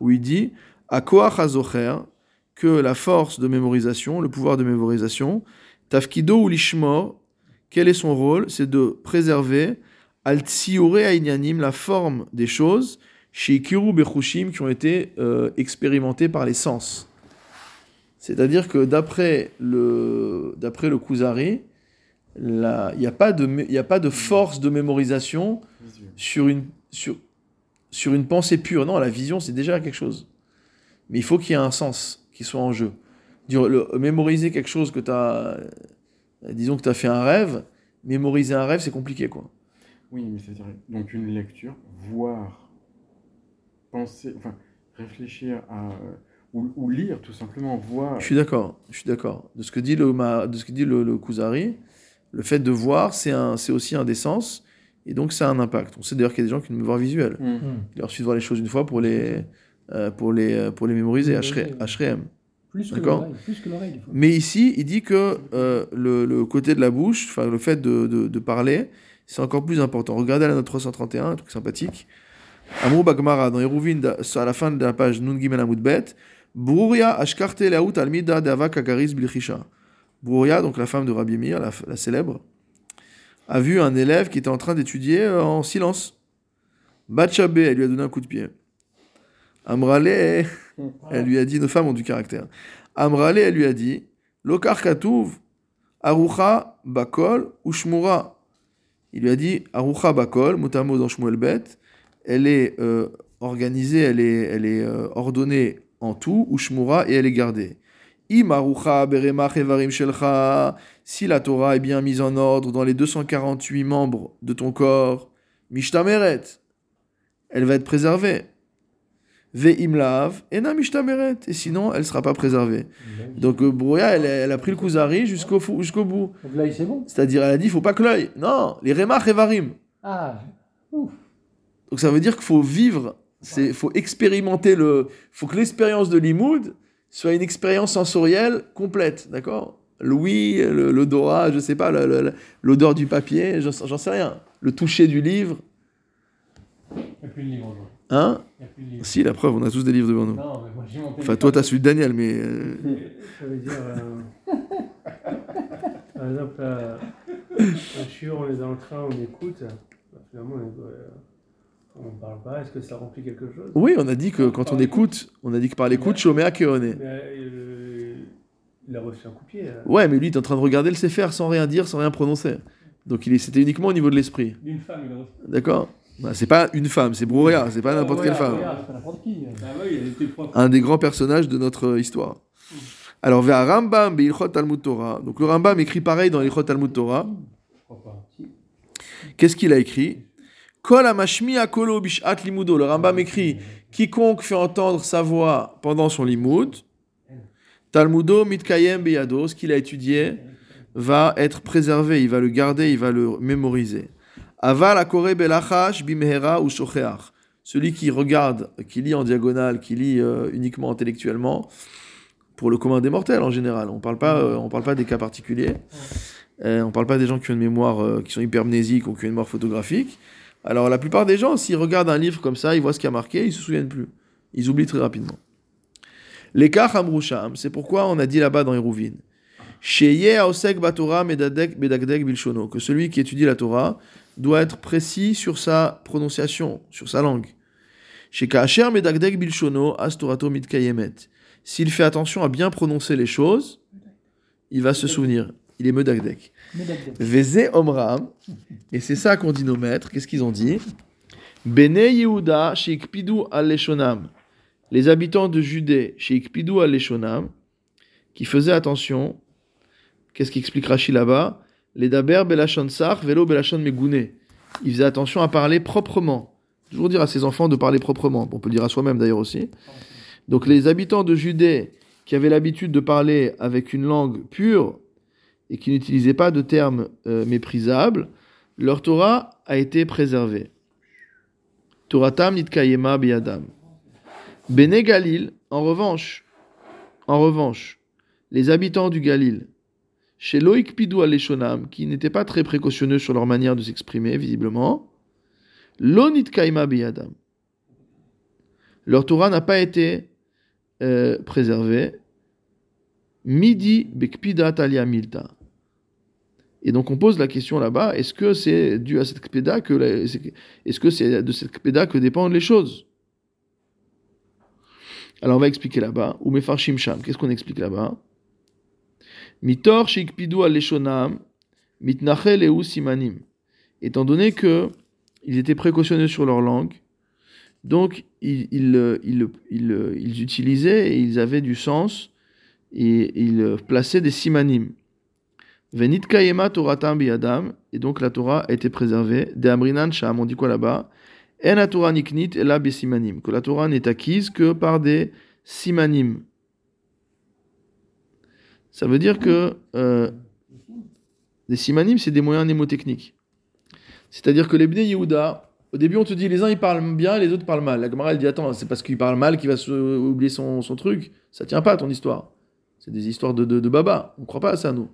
[SPEAKER 1] où il dit Akoach que la force de mémorisation, le pouvoir de mémorisation, tafkido ou lishmor, quel est son rôle? C'est de préserver al tsiure aïnyanim, la forme des choses, chez Kiru Bechushim, qui ont été euh, expérimentées par les sens. C'est-à-dire que d'après le, d'après le Kuzari, il n'y a, pas de y a pas de force de mémorisation sur une, sur, sur une pensée pure. Non, la vision, c'est déjà quelque chose. Mais il faut qu'il y ait un sens qui soit en jeu. Dire, le- mémoriser quelque chose que tu as. Disons que tu as fait un rêve, mémoriser un rêve, c'est compliqué, quoi.
[SPEAKER 3] Oui, mais c'est-à-dire donc une lecture, voir, penser, enfin réfléchir à euh, ou, ou lire tout simplement, voir.
[SPEAKER 1] Je suis d'accord, je suis d'accord. De ce que dit le, ma- de ce que dit le, le Kuzari, le fait de voir, c'est un- c'est aussi un des sens Et donc, ça a un impact. On sait d'ailleurs qu'il y a des gens qui ont une mémoire visuelle.
[SPEAKER 3] Mm.
[SPEAKER 4] Hmm.
[SPEAKER 1] Il leur suffit de voir les choses une fois pour les, euh, pour les, pour les mémoriser.
[SPEAKER 4] Oui.
[SPEAKER 1] H-R-M.
[SPEAKER 4] Plus que l'oreille.
[SPEAKER 1] Mais ici, il dit que euh, le, le côté de la bouche, enfin le fait de, de, de parler, c'est encore plus important. Regardez la note 331, un truc sympathique. Amrou Bagmara, dans Eruvin, à la fin de la page Nun Gimel Amud Bet, Brouria Ashkarte Laout Almida Dava Kagaris Bilchisha. Brouria, donc la femme de Rabbi Meir, la, la célèbre, a vu un élève qui était en train d'étudier euh, en silence. Batchabé, elle lui a donné un coup de pied. Amrale, elle lui a dit, nos femmes ont du caractère. Amrale, elle lui a dit, Lokar Katouv, Arucha Bakol ou Shmura. Il lui a dit, Arucha Bakol, motamo dans Shmuel Bet, elle est euh, organisée, elle est, elle est euh, ordonnée en tout, ou Shmura, et elle est gardée. Si la Torah est bien mise en ordre dans les 248 membres de ton corps, Mishtameret, elle va être préservée. Ve'im Lav, Ena Mishtameret, et sinon, elle ne sera pas préservée. Donc euh, Brouya, elle, elle a pris le Kuzari jusqu'au jusqu'au bout.
[SPEAKER 4] Donc c'est bon.
[SPEAKER 1] C'est-à-dire, elle a dit, il faut pas que l'œil. Non, les Remach Evarim.
[SPEAKER 4] Ah, ouf.
[SPEAKER 1] Donc ça veut dire qu'il faut vivre, il faut expérimenter le... faut que l'expérience de l'imoud soit une expérience sensorielle complète, d'accord? L'ouïe, le- l'odorat, je sais pas, le- le- le- l'odeur du papier, j'en sais rien. Le toucher du livre,
[SPEAKER 2] a plus de livre.
[SPEAKER 1] Hein. Si, la preuve, on a tous des livres devant nous.
[SPEAKER 2] Non, mais moi j'ai mon
[SPEAKER 1] Enfin, toi, t'as celui de Daniel, mais... euh,
[SPEAKER 5] Ça veut dire. euh, par exemple, euh, un chiot, on est dans le train, on écoute. finalement, on ne parle pas. Est-ce que ça remplit quelque chose?
[SPEAKER 1] Oui, on a dit que quand on écoute, on a dit que par l'écoute, Shomea Keone.
[SPEAKER 5] Il a reçu un coup de pied. euh.
[SPEAKER 1] Ouais, mais lui, il est en train de regarder le Sefer sans rien dire, sans rien prononcer. Donc il est- c'était uniquement au niveau de l'esprit.
[SPEAKER 2] D'une femme, il a reçu.
[SPEAKER 1] D'accord? C'est pas une femme, c'est Brouria, c'est pas n'importe quelle femme.
[SPEAKER 2] Brouria.
[SPEAKER 4] C'est pas n'importe qui. euh.
[SPEAKER 2] Ah.
[SPEAKER 1] Un des grands personnages de notre histoire. Alors, vers Rambam, Talmud Torah. Donc le Rambam écrit pareil dans l'Ilchot Talmud Torah. Qu'est-ce qu'il a écrit? Kol amashmi akolo bishat limudo. Le Rambam écrit Quiconque fait entendre sa voix pendant son limoud, Talmudo mitkayem beyado, ce qu'il a étudié, va être préservé, il va le garder, il va le mémoriser. Aval akore belachash bimehera ou shocheach. Celui qui regarde, qui lit en diagonale, qui lit euh, uniquement intellectuellement, pour le commun des mortels en général. On parle pas, euh, on parle pas des cas particuliers. Euh, on parle pas des gens qui ont une mémoire, euh, qui sont hypermnésiques ou qui ont une mémoire photographique. Alors la plupart des gens, s'ils regardent un livre comme ça, ils voient ce qui a marqué, ils se souviennent plus. Ils oublient très rapidement. L'écart Hamrusham, c'est pourquoi on a dit là-bas dans Hérouvin, Sheye Aosek Batora Bedagdek Bilshono, que celui qui étudie la Torah doit être précis sur sa prononciation, sur sa langue. S'il fait attention à bien prononcer les choses, il va se souvenir. Il est Medagdek. Veze Omram, et c'est ça qu'on dit nos maîtres, qu'est-ce qu'ils ont dit? Bene Yehuda, Sheikpidu al-Leshonam, les habitants de Judée, Sheikpidu al-Leshonam, qui faisaient attention, qu'est-ce qu'explique Rashi là-bas? Les Daber Belashon Sar, Velo Belashon Megune. Ils faisaient attention à parler proprement. Toujours dire à ses enfants de parler proprement. On peut le dire à soi-même d'ailleurs aussi. Donc les habitants de Judée, qui avaient l'habitude de parler avec une langue pure, et qui n'utilisaient pas de termes euh, méprisables, leur Torah a été préservée. Toratam nitkayema biyadam. Bene Galil, en revanche, en revanche, les habitants du Galil, chez Loïc Pidou Aleshonam, qui n'étaient pas très précautionneux sur leur manière de s'exprimer, visiblement, lo nitkayema biyadam. Leur Torah n'a pas été euh, préservée, Midi bekpida talia milta. Et donc on pose la question là-bas, est-ce que c'est dû à cette kpeda que est-ce que c'est de cette kpeda que dépendent les choses? Alors on va expliquer là-bas. Ou mefarshim sham, qu'est-ce qu'on explique là-bas? Mitor shikpidu aleshonam mitnacheleu simanim. Étant donné que ils étaient précautionneux sur leur langue, donc ils, ils, ils, ils, ils utilisaient et ils avaient du sens et il plaçait des simanim. Venit kayema toratam biyadam, et donc la Torah a été préservée. De amrinan sham, on dit quoi là-bas? En la Torah niknit et la simanim, que la Torah n'est acquise que par des simanim. Ça veut dire que euh, des simanim, c'est des moyens mnémotechniques. C'est-à-dire que les Bnei Yehuda, au début on te dit les uns ils parlent bien les autres parlent mal. La Gemara elle dit attends, c'est parce qu'il parle mal qu'il va se, oublier son, son truc. Ça tient pas ton histoire. C'est des histoires de, de, baba. On ne croit pas à ça nous.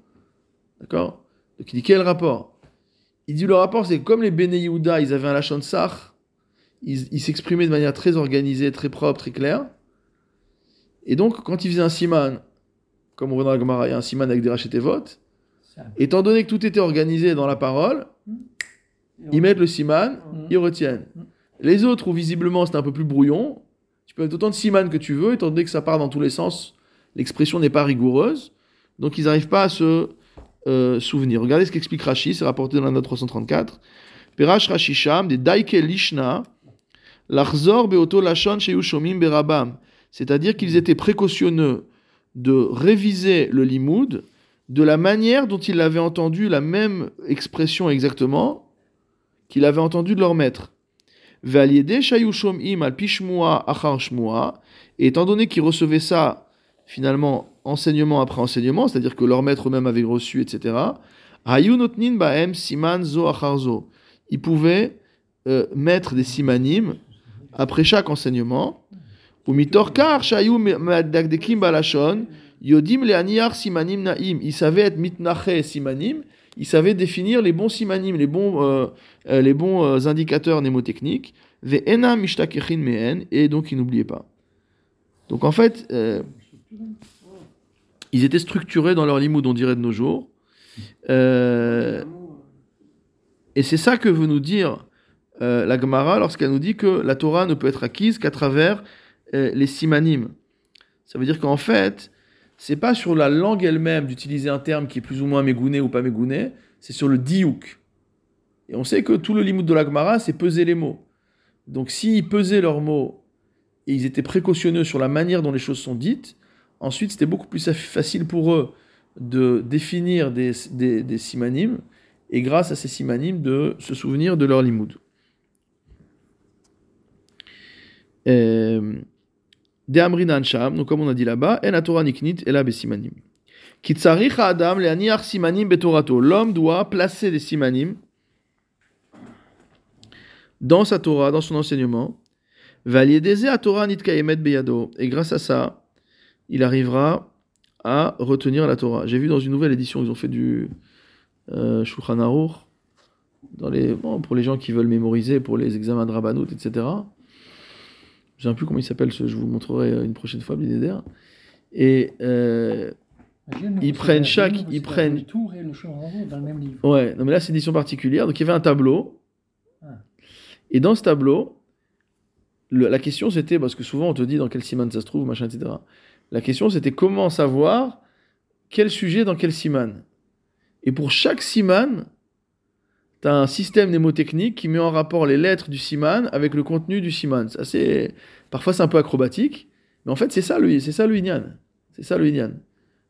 [SPEAKER 1] D'accord? Donc il dit quel rapport? Il dit le rapport c'est que comme les Bnei Yehuda ils avaient un lachon sar, ils s'exprimaient de manière très organisée, très propre, très claire. Et donc quand ils faisaient un siman, comme on voit dans la Gemara, il y a un siman avec des rachetevot, étant donné que tout était organisé dans la parole, ils mettent le siman,
[SPEAKER 4] Mhm.
[SPEAKER 1] ils retiennent. Les autres, où visiblement c'est un peu plus brouillon, tu peux mettre autant de siman que tu veux, étant donné que ça part dans tous les sens, l'expression n'est pas rigoureuse, donc ils n'arrivent pas à se euh, souvenir. Regardez ce qu'explique Rashi, c'est rapporté dans la note 334. Perash Rashisham, des Daike Lishna, Lachzor Beoto Sheyu Shomim Berabam. C'est-à-dire qu'ils étaient précautionneux de réviser le limoud de la manière dont ils avaient entendu la même expression exactement qu'il avait entendu de leur maître. Et étant donné qu'ils recevaient ça, finalement, enseignement après enseignement, c'est-à-dire que leur maître eux-mêmes avait reçu, etc. Ils pouvaient euh, mettre des simanim après chaque enseignement. Ils savaient être mitnache simanim. Ils savaient définir les bons simanim, les bons, euh, euh, les bons euh, indicateurs mnémotechniques. Et donc, ils n'oubliaient pas. Donc, en fait, ils étaient structurés dans leur limoud, on dirait de nos jours. Et c'est ça que veut nous dire la Gemara lorsqu'elle nous dit que la Torah ne peut être acquise qu'à travers euh, les simanim. Ça veut dire qu'en fait, c'est pas sur la langue elle-même d'utiliser un terme qui est plus ou moins mégouné ou pas mégouné, c'est sur le diouk. Et on sait que tout le limoud de la Gemara, c'est peser les mots. Donc s'ils pesaient leurs mots et ils étaient précautionneux sur la manière dont les choses sont dites, ensuite c'était beaucoup plus facile pour eux de définir des, des, des simanim et grâce à ces simanim de se souvenir de leur limoud. Euh, De Amrinan Sham, donc comme on a dit là-bas, En Torah Niknit et la Besimanim. Kitzarich Adam le Aniach Simanim Betorato. L'homme doit placer des simanim dans sa Torah, dans son enseignement. Valiedeze a Torah Nitkayemet Beyado. Et grâce à ça, il arrivera à retenir la Torah. J'ai vu dans une nouvelle édition, ils ont fait du euh, Shulchan dans les, pour les gens qui veulent mémoriser, pour les examens de Rabbanout, etc. Je ne sais plus comment il s'appelle, je vous montrerai une prochaine fois, Blinéder. Et euh, Ils prennent chaque- ils prennent-
[SPEAKER 4] Le tour et le dans le même livre.
[SPEAKER 1] Ouais, non mais là c'est une édition particulière. Donc il y avait un tableau.
[SPEAKER 4] Ah.
[SPEAKER 1] Et dans ce tableau, le- la question c'était, parce que souvent on te dit dans quel siman ça se trouve, machin, etc. La question c'était comment savoir quel sujet dans quel siman. Et pour chaque siman, tu as un système mnémotechnique qui met en rapport les lettres du siman avec le contenu du siman. C'est assez- Parfois c'est un peu acrobatique, mais en fait c'est ça le, c'est ça le inyan. C'est ça le inyan.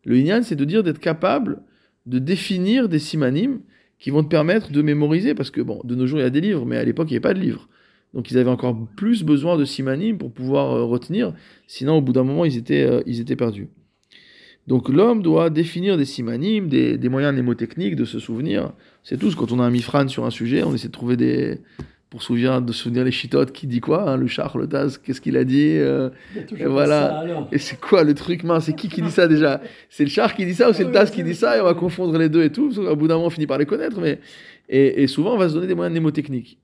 [SPEAKER 1] Le inyan, c'est de dire d'être capable de définir des simanim qui vont te permettre de mémoriser, parce que bon, de nos jours il y a des livres, mais à l'époque il n'y avait pas de livres. Donc ils avaient encore plus besoin de simanim pour pouvoir euh, retenir, sinon au bout d'un moment ils étaient, euh, ils étaient perdus. Donc l'homme doit définir des simanim, des, des moyens mnémotechniques de se souvenir. C'est tout, quand on a un mifran sur un sujet, on essaie de trouver des... pour souvenir, de se souvenir les chitotes, qui dit quoi, hein, le char, le taz, qu'est-ce qu'il a dit euh, Et voilà.
[SPEAKER 4] ça,
[SPEAKER 1] et c'est quoi le truc mince C'est qui qui dit ça déjà? C'est le char qui dit ça ou c'est le tas qui dit ça Et on va confondre les deux et tout. Au bout d'un moment, on finit par les connaître. Mais... Et, et souvent, on va se donner des moyens mnémotechniques.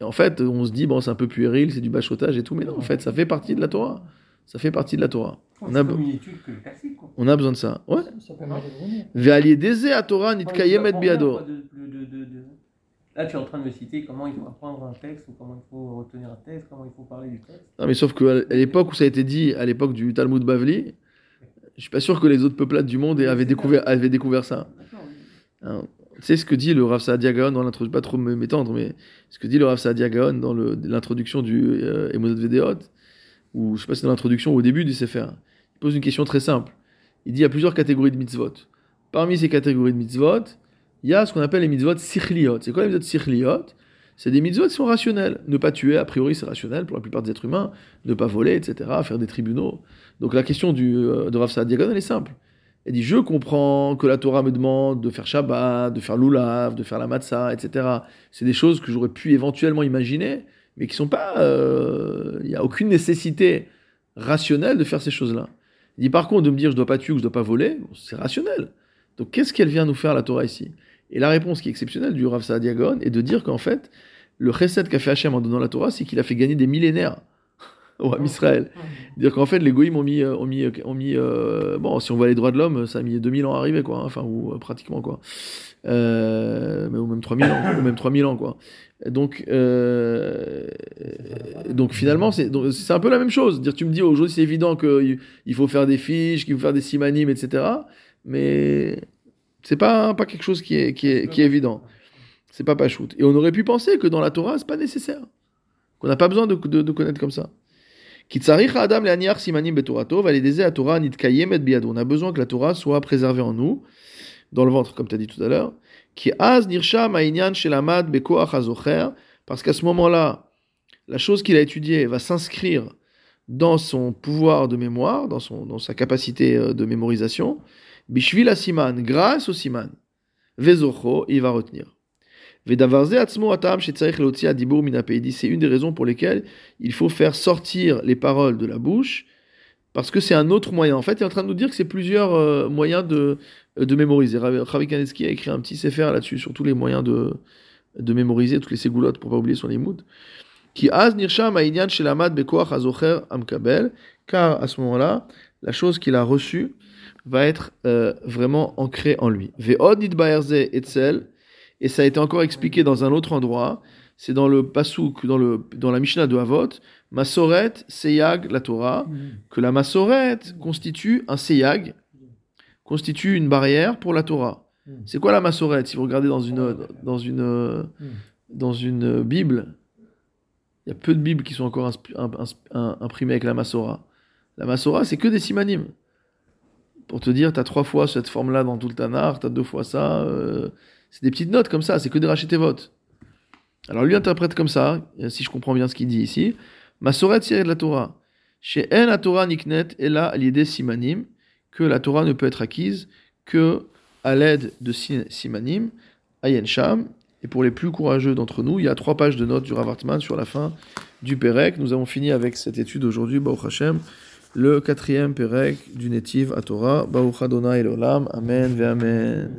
[SPEAKER 1] Et en fait, on se dit, bon, c'est un peu puéril, c'est du bachotage et tout. Mais non, en fait, ça fait partie de la Torah. Ça fait partie de la Torah. On a,
[SPEAKER 2] C'est comme une étude que le classique, quoi.
[SPEAKER 1] on a besoin de ça. Ouais.
[SPEAKER 4] Ça,
[SPEAKER 1] à Torah nitkayem et
[SPEAKER 2] Apprendre
[SPEAKER 1] biado.
[SPEAKER 2] Là, tu es en train de me citer comment il faut apprendre un texte, ou comment il faut retenir un texte, comment il faut parler du texte.
[SPEAKER 1] Non, mais sauf qu'à l'époque où ça a été dit, à l'époque du Talmud Bavli, je suis pas sûr que les autres peuplades du monde avaient découvert, avaient découvert ça.
[SPEAKER 2] Oui.
[SPEAKER 1] Hein, Tu sais ce que dit le Rav Saadia Gaon dans l'introduction, pas trop me- m'étendre, mais ce que dit le Rav Saadia Gaon dans l'introduction du euh, Emunot Vedeot, ou je sais pas si dans l'introduction ou au début du Sefer. Il pose une question très simple. Il dit il y a plusieurs catégories de mitzvot. Parmi ces catégories de mitzvot, il y a ce qu'on appelle les mitzvot sikhliot. C'est quoi les mitzvot sikhliot C'est des mitzvot qui sont rationnels. Ne pas tuer, a priori, c'est rationnel pour la plupart des êtres humains. Ne pas voler, etc. Faire des tribunaux. Donc la question euh, de Rav Saadia Gaon, elle est simple. Elle dit Je comprends que la Torah me demande de faire Shabbat, de faire Lulav, de faire la Matzah, etc. C'est des choses que j'aurais pu éventuellement imaginer, mais qui sont pas. euh, Il n'y a aucune nécessité rationnelle de faire ces choses-là. Il dit Par contre, de me dire Je dois pas tuer ou je dois pas voler, bon, c'est rationnel. Donc qu'est-ce qu'elle vient nous faire la Torah ici? Et la réponse qui est exceptionnelle du Rav Saadiagon est de dire qu'en fait, le chesed qu'a fait Hachem en donnant la Torah, c'est qu'il a fait gagner des millénaires au Ham Israël. Dire qu'en fait, les goïms ont mis, euh, ont mis, euh, ont mis euh, bon, si on voit les droits de l'homme, ça a mis 2000 ans à arriver, quoi, hein, enfin, ou euh, pratiquement, quoi. Euh, mais ou même 3000 ans, ou même 3000 ans, quoi. Donc, euh, donc finalement, c'est un peu la même chose. Dire, tu me dis aujourd'hui, c'est évident qu'il il faut faire des fiches, qu'il faut faire des simanim, etc. Mais c'est pas, pas quelque chose qui est, qui est, qui est évident. C'est pas pas shoot. Et on aurait pu penser que dans la Torah, c'est pas nécessaire. Qu'on n'a pas besoin de, de, connaître comme ça. Adam simanim. On a besoin que la Torah soit préservée en nous, dans le ventre, comme tu as dit tout à l'heure. Ki az nirsham ha'inyan shelamad bekoach hazocher, parce qu'à ce moment-là, la chose qu'il a étudiée va s'inscrire dans son pouvoir de mémoire, dans, son, dans sa capacité euh, de mémorisation. Bishvil siman, grâce au siman. Vezocho, il va retenir. C'est une des raisons pour lesquelles il faut faire sortir les paroles de la bouche, parce que c'est un autre moyen. En fait, il est en train de nous dire que c'est plusieurs euh, moyens de, de mémoriser. Rav Ravi Kanetsky a écrit un petit sefer là-dessus, sur tous les moyens de, de mémoriser, toutes les ségoulottes, pour pas oublier son limoud. Qui az nirsham shelamad bekoach hazocher amkabel, car à ce moment-là, la chose qu'il a reçue va être euh, vraiment ancrée en lui. Ve'od etzel, et ça a été encore expliqué dans un autre endroit, c'est dans le Pasuk, dans, le, dans la Mishnah de Havot, Masoret, Seyag, la Torah, que la Masoret constitue un Seyag, constitue une barrière pour la Torah. C'est quoi la Masoret Si vous regardez dans une, dans une, dans une Bible, il y a peu de Bibles qui sont encore imprimées avec la Masora. La Masora, c'est que des simanim. Pour te dire, tu as trois fois cette forme-là dans tout le Tanar, tu as deux fois ça. euh, c'est des petites notes comme ça, c'est que des rachetés Alors lui interprète comme ça, si je comprends bien ce qu'il dit ici. Masoret tiré de la Torah. Chez En la Torah niknet et là l'idée simanim, que la Torah ne peut être acquise que à l'aide de si- simanim, ayen sham. Et pour les plus courageux d'entre nous, il y a trois pages de notes du Rav Hartman sur la fin du Pérec. Nous avons fini avec cette étude aujourd'hui, Baruch le quatrième Pérec du Netiv à Torah. Baruch Adonai Elolam. Amen Amen.